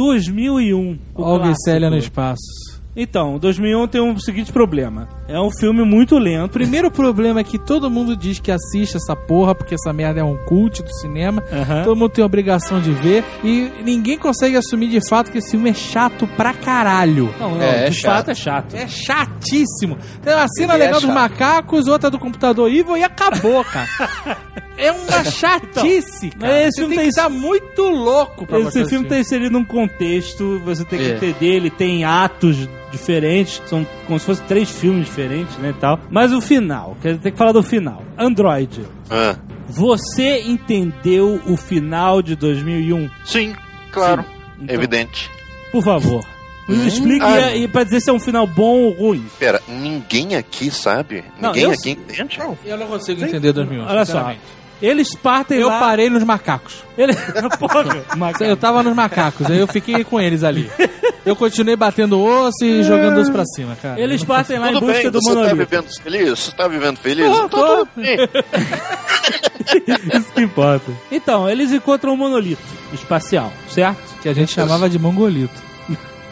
2001. o Olga e. Célia no espaço. Então, 2001 tem um seguinte problema. É um filme muito lento. Primeiro problema é que todo mundo diz que assiste essa porra, porque essa merda é um cult do cinema. Aham. Todo mundo tem a obrigação de ver. E ninguém consegue assumir de fato que esse filme é chato pra caralho. Não, não, É, é de chato. fato é chato. É chatíssimo. Tem uma cena Ele é legal dos chato. macacos, outra do computador evil e acabou, cara. é uma chatice, cara. mas esse Você filme tem tem- que estar muito louco pra Esse filme tá inserido num contexto, você tem que É. entender, ele tem atos diferentes, são como se fossem três filmes diferentes, né, e tal. Mas o final, quer dizer, tem que falar do final. Android, Ah, você entendeu o final de 2001? sim, claro, Então, evidente. Por favor. Nos explique Ah. e, e pra dizer se é um final bom ou ruim. Pera, ninguém aqui sabe? Não, ninguém eu aqui entende? Eu não consigo entender 2001. Olha só. Eles partem Eu lá... parei nos macacos. Ele... Porra, macaco. Eu tava nos macacos, aí eu fiquei com eles ali. Eu continuei batendo osso e jogando osso pra cima, cara. Eles partem lá em Tudo busca bem, do você tá monolito. vivendo feliz? Você tá vivendo feliz? Tô, Então tô. tudo bem. Isso que importa. Então, eles encontram um monolito espacial, certo? Que a gente chamava de mongolito.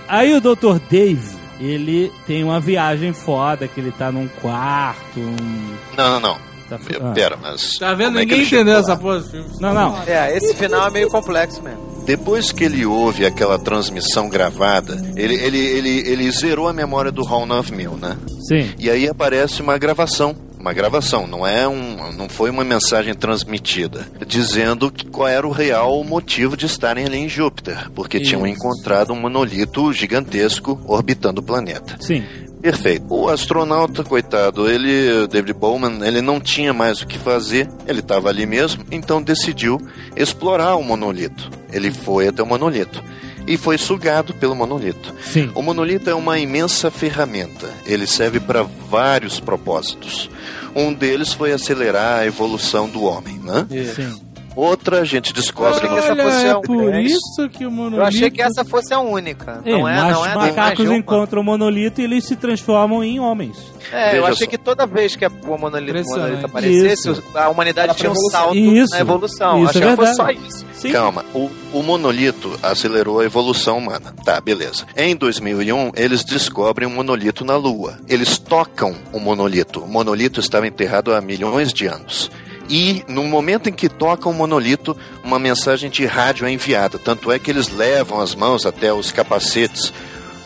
Aí o Dr. Dave, ele tem uma viagem foda, que ele tá num quarto, um... Não, não, não. Tá... Ah. Pera, mas. Tá vendo? é que Ninguém ele chegou entendeu essa porra desse filme. Não, não. É, esse final é meio complexo mesmo. Depois que ele ouve aquela transmissão gravada, ele, ele, ele, ele zerou a memória do HAL 9000, né? Sim. E aí aparece uma gravação. Uma gravação, não é um, não foi uma mensagem transmitida dizendo que- qual era o real motivo de estarem ali em Júpiter, porque tinham encontrado um monolito gigantesco orbitando o planeta. Sim. Perfeito. O astronauta, coitado, ele, David Bowman, ele não tinha mais o que fazer, ele estava ali mesmo, então decidiu explorar o monolito. Ele foi até o monolito e foi sugado pelo monolito. Sim. O monolito é uma imensa ferramenta. Ele serve para vários propósitos. Um deles foi acelerar a evolução do homem, né? Sim. Outra a gente descobre que essa Olha, fosse é a- por é isso que o monolito... Eu achei que essa fosse a única. É, não é, mas não é mais macacos encontram o monolito e eles se transformam em homens. É, eu Veja achei só. que toda vez que o monolito, o monolito aparecesse, Isso. a humanidade tinha um salto Isso. na evolução. Isso achei é que fosse só verdade. isso. Sim. Calma, o, o monolito acelerou a evolução humana. Tá, beleza. Em 2001, eles descobrem um monolito na Lua. Eles tocam o monolito. O monolito estava enterrado há milhões de anos. E no momento em que toca o monolito, uma mensagem de rádio é enviada. Tanto é que eles levam as mãos até os capacetes.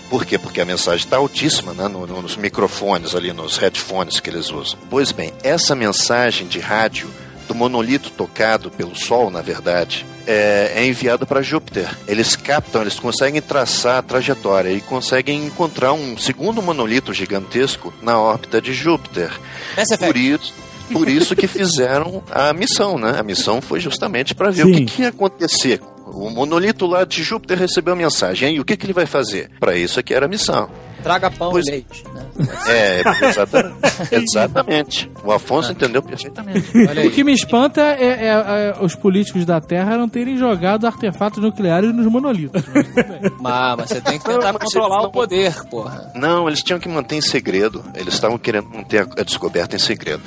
Por quê? Porque a mensagem está altíssima né? no- no- nos microfones ali, nos headphones que eles usam. Pois bem, essa mensagem de rádio do monolito tocado pelo Sol, na verdade, é, é enviada para Júpiter. Eles captam, eles conseguem traçar a trajetória e conseguem encontrar um segundo monolito gigantesco na órbita de Júpiter. Mass Effect. Por isso, por isso que fizeram a missão, né? A missão foi justamente para ver o Sim. que, que ia acontecer. O monolito lá de Júpiter recebeu a mensagem. E o que, que ele vai fazer? Para isso é que era a missão. Traga pão Pois- e leite. Né? É, exatamente. exatamente. O Afonso entendeu perfeitamente. O que me espanta é, é- é os políticos da Terra não terem jogado artefatos nucleares nos monolitos. Mas. Mas, você tem que tentar Não, controlar eles o não- poder, porra. Não, eles tinham que manter em segredo. Eles estavam querendo manter a, a descoberta em segredo.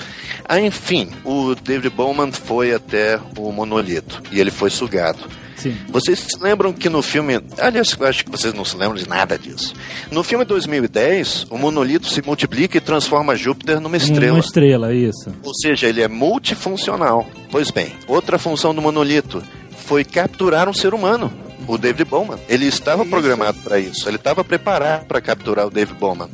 Ah, enfim, o David Bowman foi até o monolito e ele foi sugado. Sim. Vocês se lembram que no filme. Aliás, eu acho que vocês não se lembram de nada disso. No filme 2010, o monolito se multiplica e transforma Júpiter numa estrela. Uma estrela, isso. Ou seja, ele é multifuncional. Pois bem, outra função do monolito foi capturar um ser humano. O David Bowman. Ele estava programado para isso. Ele estava preparado para capturar o David Bowman.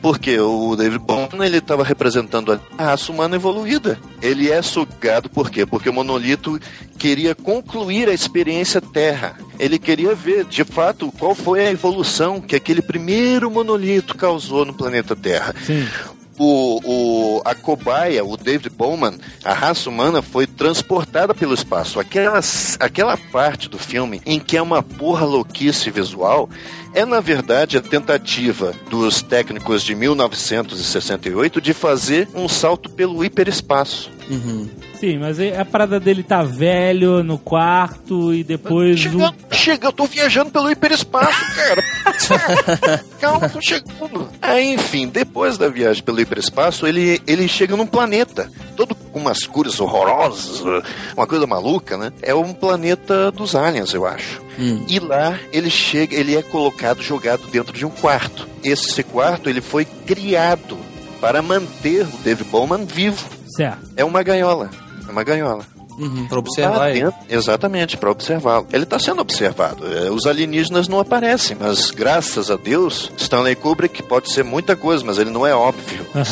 Porque o David Bowman ele estava representando a raça humana evoluída. Ele é sugado por quê? Porque o monolito queria concluir a experiência Terra. Ele queria ver, de fato, qual foi a evolução que aquele primeiro monolito causou no planeta Terra Sim. O, o, a cobaia, o David Bowman, a raça humana foi transportada pelo espaço. Aquela, aquela parte do filme em que é uma porra louquice visual é, na verdade, a tentativa dos técnicos de 1968 de fazer um salto pelo hiperespaço. Sim, mas aí a parada dele tá velho no quarto e depois. o- Chega, chega, eu tô viajando pelo hiperespaço, cara. Calma, tô chegando. Aí, enfim, depois da viagem pelo hiperespaço, ele, ele chega num planeta, todo com umas cores horrorosas, uma coisa maluca, né? É um planeta dos aliens, eu acho. E lá ele chega, ele é colocado, jogado dentro de um quarto. Esse quarto ele foi criado para manter o David Bowman vivo. Certo. É uma gaiola. É uma gaiola. Uhum, pra Lá observar dentro- exatamente, para observá-lo. Ele está sendo observado. É, Os alienígenas não aparecem, mas graças a Deus, Stanley Kubrick pode ser muita coisa, mas ele não é óbvio. né?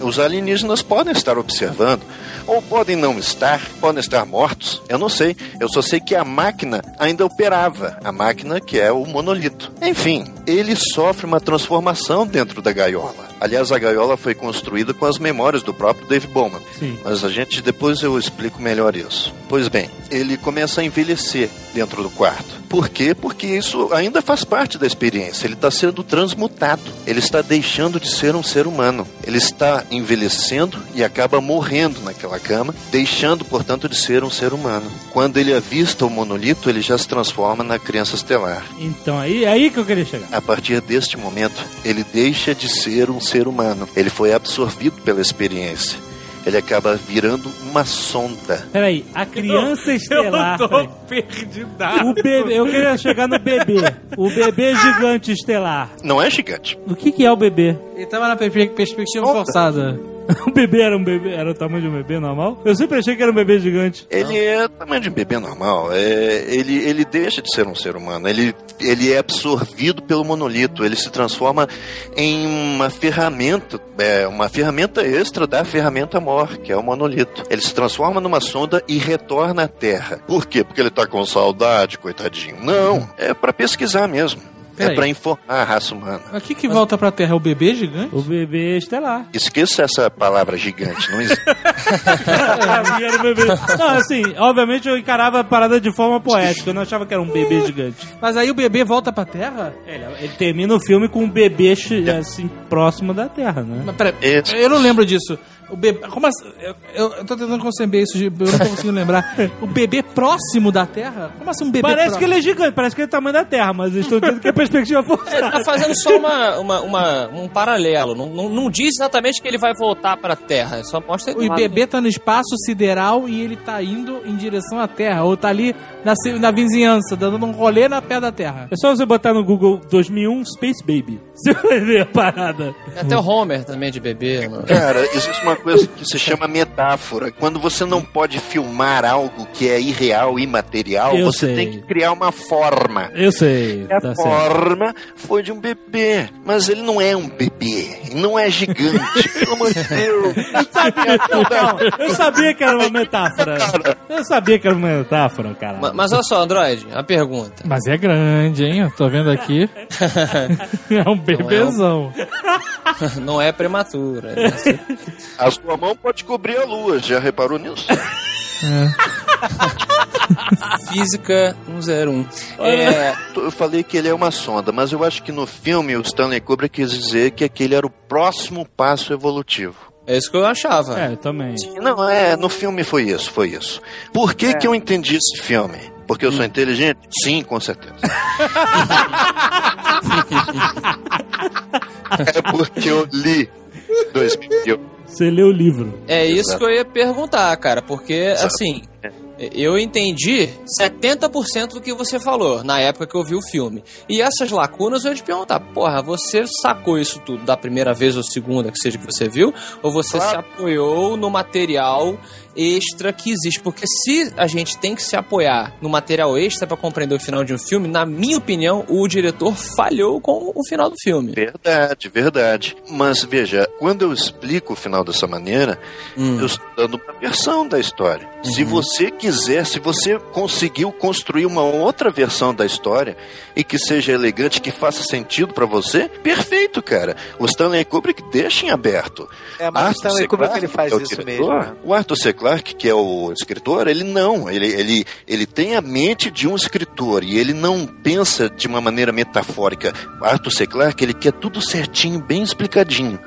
Os alienígenas podem estar observando, ou podem não estar, podem estar mortos. Eu não sei. Eu só sei que a máquina ainda operava. A máquina que é o monolito. Enfim, ele sofre uma transformação dentro da gaiola. Aliás, a gaiola foi construída com as memórias do próprio Dave Bowman. Sim. Mas a gente depois eu explico melhor isso. Pois bem, ele começa a envelhecer dentro do quarto. Por quê? Porque isso ainda faz parte da experiência. Ele está sendo transmutado. Ele está deixando de ser um ser humano. Ele está envelhecendo e acaba morrendo naquela cama, deixando, portanto, de ser um ser humano. Quando ele avista o monolito, ele já se transforma na criança estelar. Então, aí, aí que eu queria chegar. A partir deste momento, ele deixa de ser um ser humano. Ele foi absorvido pela experiência. Ele acaba virando uma sonda. Peraí, a criança estelar. Eu tô peraí. perdidaço. O bebê, eu queria chegar no bebê. O bebê gigante estelar. Não é gigante. O que, que é o bebê? Ele tava na perspe- perspectiva forçada. O bebê era um bebê, era o tamanho de um bebê normal? Eu sempre achei que era um bebê gigante. Ele é tamanho de um bebê normal. É, ele, ele deixa de ser um ser humano. Ele, ele é absorvido pelo monolito. Ele se transforma em uma ferramenta, é, uma ferramenta extra da ferramenta mor, que é o monolito. Ele se transforma numa sonda e retorna à Terra. Por quê? Porque ele tá com saudade, coitadinho. Não, é para pesquisar mesmo. É para informar a raça humana. Mas o que, que volta pra Terra? É o bebê gigante? O bebê estelar. Esqueça essa palavra gigante. Não existe. Não, assim, obviamente eu encarava a parada de forma poética. Eu não achava que era um bebê gigante. Mas aí o bebê volta pra Terra? Ele, ele termina o filme com um bebê che- assim, próximo da Terra, né? Mas peraí, eu não lembro disso. O bebê. Como assim? Eu, eu, eu tô tentando conceber isso, eu não tô conseguindo lembrar. O bebê próximo da Terra? Como assim um bebê Parece que próximo? ele é gigante, parece que ele é do tamanho da Terra, mas eles estão dizendo que a perspectiva É, forçada. tá fazendo só uma, uma, uma- um paralelo. Não, não, não diz exatamente que ele vai voltar pra Terra. Só mostra O bebê tá no espaço sideral e ele tá indo em direção à Terra. Ou tá ali na, na vizinhança, dando um rolê na pé da Terra. É só você botar no Google 2001 Space Baby. Você vai ver a parada. Tem até o Homer também de bebê. né? Cara, existe uma coisa que se chama metáfora. Quando você não pode filmar algo que é irreal, imaterial, Eu você sei. tem que criar uma forma. Eu sei. E a Tá certo. forma foi de um bebê. Mas ele não é um bebê. Não é gigante. pelo amor de Deus. Eu sabia, calma, eu sabia que era uma metáfora. Eu sabia que era uma metáfora, cara. Ma- Mas olha só, Android, a pergunta. Mas é grande, hein? Eu tô vendo aqui. é um bebezão. Não é prematura. né? A sua mão pode cobrir a lua. Já reparou nisso? Física 101. É, Eu falei que ele é uma sonda, mas eu acho que no filme o Stanley Kubrick quis dizer que aquele era o próximo passo evolutivo. é isso que eu achava. É, também. Não, é, no filme foi isso, foi isso. Por que, que eu entendi esse filme? Porque eu sou inteligente? Sim, com certeza. é porque eu li 2001. Você leu o livro. É isso que eu ia perguntar, cara, porque assim, eu entendi 70% do que você falou na época que eu vi o filme. E essas lacunas eu ia te perguntar, porra, você sacou isso tudo da primeira vez ou segunda, que seja que você viu, ou você se apoiou no material extra que existe? Porque se a gente tem que se apoiar no material extra pra compreender o final de um filme, na minha opinião, o diretor falhou com o final do filme. Verdade, verdade. Mas veja, quando eu explico o final dessa maneira, eu estou dando uma versão da história. Se você quiser, se você conseguiu construir uma outra versão da história e que seja elegante, que faça sentido pra você, perfeito, cara. O Stanley Kubrick deixa em aberto. É, mas o Arthur Stanley C. Kubrick, ele faz que é o isso diretor, mesmo, né? O Arthur C. Clarke, que é o escritor, ele não. Ele, ele, ele tem a mente de um escritor e ele não pensa de uma maneira metafórica. Arthur C. Clarke, ele quer tudo certinho, bem explicadinho.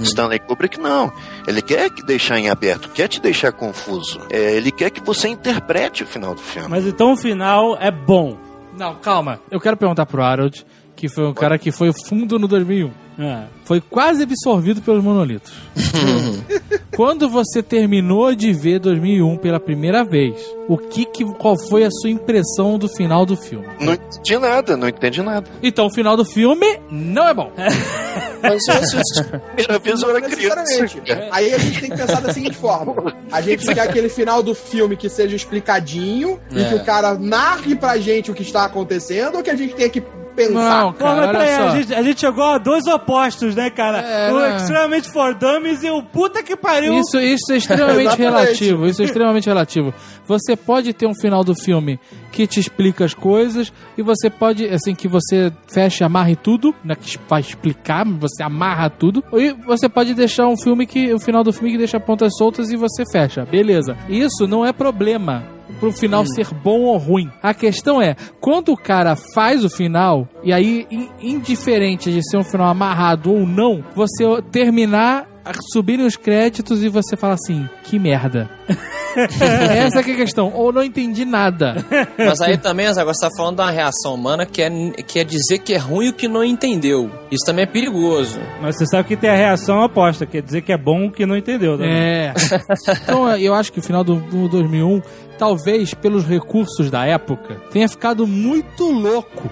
Stanley Kubrick, não. Ele quer que deixar em aberto, quer te deixar confuso. É, ele quer que você interprete o final do filme. Mas então o final é bom. Não, calma. Eu quero perguntar pro Harold, que foi um cara que foi fundo no 2001. É. Foi quase absorvido pelos monolitos. Quando você terminou de ver 2001 pela primeira vez, o que, que qual foi a sua impressão do final do filme? Não entendi nada, não entendi nada. Então, o final do filme não é bom. Mas eu assisti a primeira vez eu era criança. Necessariamente. Aí a gente tem que pensar da seguinte forma: a gente quer aquele final do filme que seja explicadinho e É. que o cara narre pra gente o que está acontecendo ou que a gente tenha que pensar. Não, Pô, mas cara, peraí, olha a gente, a gente chegou a dois opostos, né, cara? É, o né? Extremamente for Dummies e o puta que pariu. Isso, isso é extremamente relativo. Isso é extremamente relativo. Você pode ter um final do filme que te explica as coisas e você pode, assim, que você feche, amarre tudo, né, que vai explicar, você amarra tudo. E você pode deixar um filme que, o final do filme que deixa pontas soltas e você fecha. Beleza. Isso não é problema pro final ser bom ou ruim. A questão é, quando o cara faz o final, e aí, in- indiferente de ser um final amarrado ou não, você terminar, subirem os créditos e você fala assim, que merda. Essa que é a questão. Ou não entendi nada. Mas aí também, você tá falando de uma reação humana que é, que é dizer que é ruim o que não entendeu. Isso também é perigoso. Mas você sabe que tem a reação oposta, quer dizer que é bom o que não entendeu. Né? É. Então eu acho que o final do, do 2001, talvez pelos recursos da época, tenha ficado muito louco.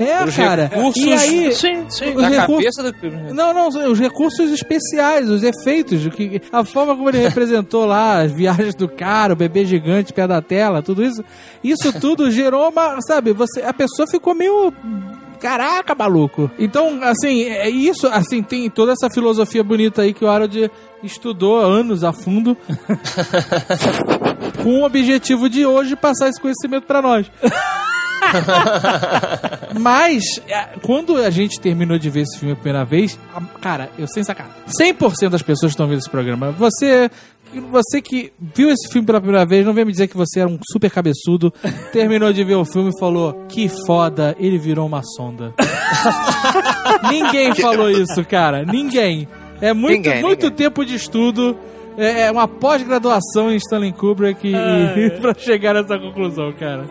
É, Os cara. recursos- E aí, Sim, sim. os recursos- cabeça do filme. Não, não, os recursos especiais, os efeitos, que, a forma como ele representou lá as viagens do cara, o bebê gigante perto da tela, tudo isso. Isso tudo gerou uma, sabe, você, a pessoa ficou meio Caraca, maluco. Então, assim, é isso, assim, tem toda essa filosofia bonita aí que o Harold estudou há anos a fundo. com o objetivo de hoje passar esse conhecimento pra nós. Mas, é, quando a gente terminou de ver esse filme a primeira vez, cara, eu sem sacar. 100% das pessoas que estão vendo esse programa, você. Você que viu esse filme pela primeira vez, não vem me dizer que você era um super cabeçudo, terminou de ver o filme e falou: Que foda, ele virou uma sonda. Ninguém falou isso, cara. Ninguém. É muito, Ninguém, muito ninguém. tempo de estudo. É é uma pós-graduação em Stanley Kubrick e, e pra chegar nessa conclusão, cara.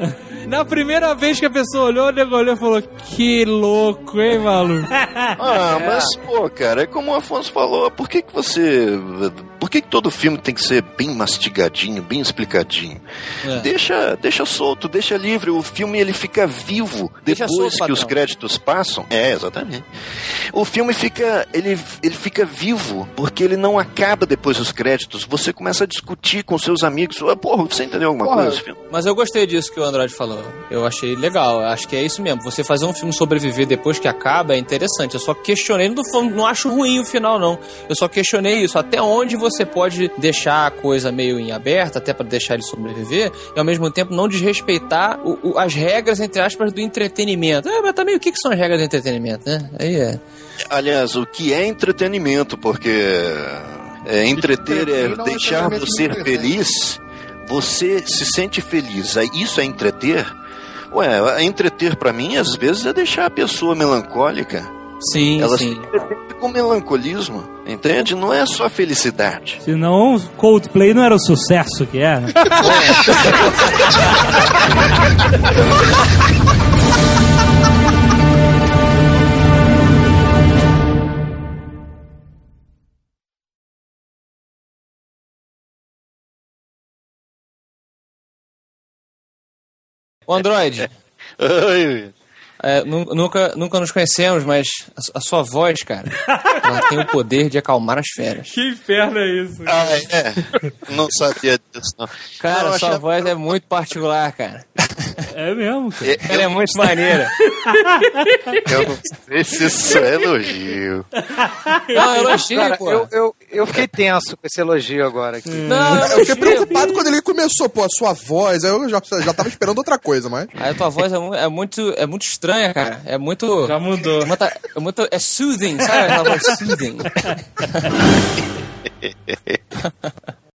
Na primeira vez que a pessoa olhou, o nego olhou e falou: Que louco, hein, maluco? Ah, mas, pô, cara, é como o Afonso falou, por que, que você Por que, que todo filme tem que ser bem mastigadinho, bem explicadinho? É. Deixa, deixa solto, deixa livre. O filme ele fica vivo Deixa depois solto, que os créditos passam. É, exatamente. O filme fica ele, ele fica vivo porque ele não acaba depois dos créditos. Você começa a discutir com seus amigos. Ah, Porra, você entendeu alguma Porra, coisa desse filme? Mas eu gostei disso que o Andrade falou. Eu achei legal. Acho que é isso mesmo. Você fazer um filme sobreviver depois que acaba é interessante. Eu só questionei, não, não acho ruim o final, não. Eu só questionei isso. Até onde você pode deixar a coisa meio em aberto, até pra deixar ele sobreviver, e ao mesmo tempo não desrespeitar o- o- as regras, entre aspas, do entretenimento. É, mas também o que, que são as regras do entretenimento, né? Aí é. Aliás, o que é entretenimento? Porque é, entreter é é deixar você feliz. Você se sente feliz. Aí Isso é entreter? Ué, entreter pra mim às vezes é deixar a pessoa melancólica. Sim, Ela sim. se com melancolismo, entende? Não é só felicidade. Senão, Coldplay não era o sucesso que é. Ô, Android, Ai, é, nu- nunca, nunca nos conhecemos, mas a, a sua voz, cara, ela tem o poder de acalmar as feras. que inferno é isso? ah, é. Não sabia disso, não. Cara, Não, sua achava- voz é muito particular, cara. É mesmo, cara. Ela é muito maneira. Eu não sei se isso é elogio. Não, elogio, Cara, pô. eu, eu, eu fiquei tenso com esse elogio agora aqui. Não, eu fiquei elogio. preocupado quando ele começou, pô, a sua voz. Eu já, já tava esperando outra coisa, mas. Aí a tua voz é, mu- é muito, é muito estranha, cara. É muito. Já mudou. É, muito, é, muito, é soothing, sabe? Aquela voz soothing.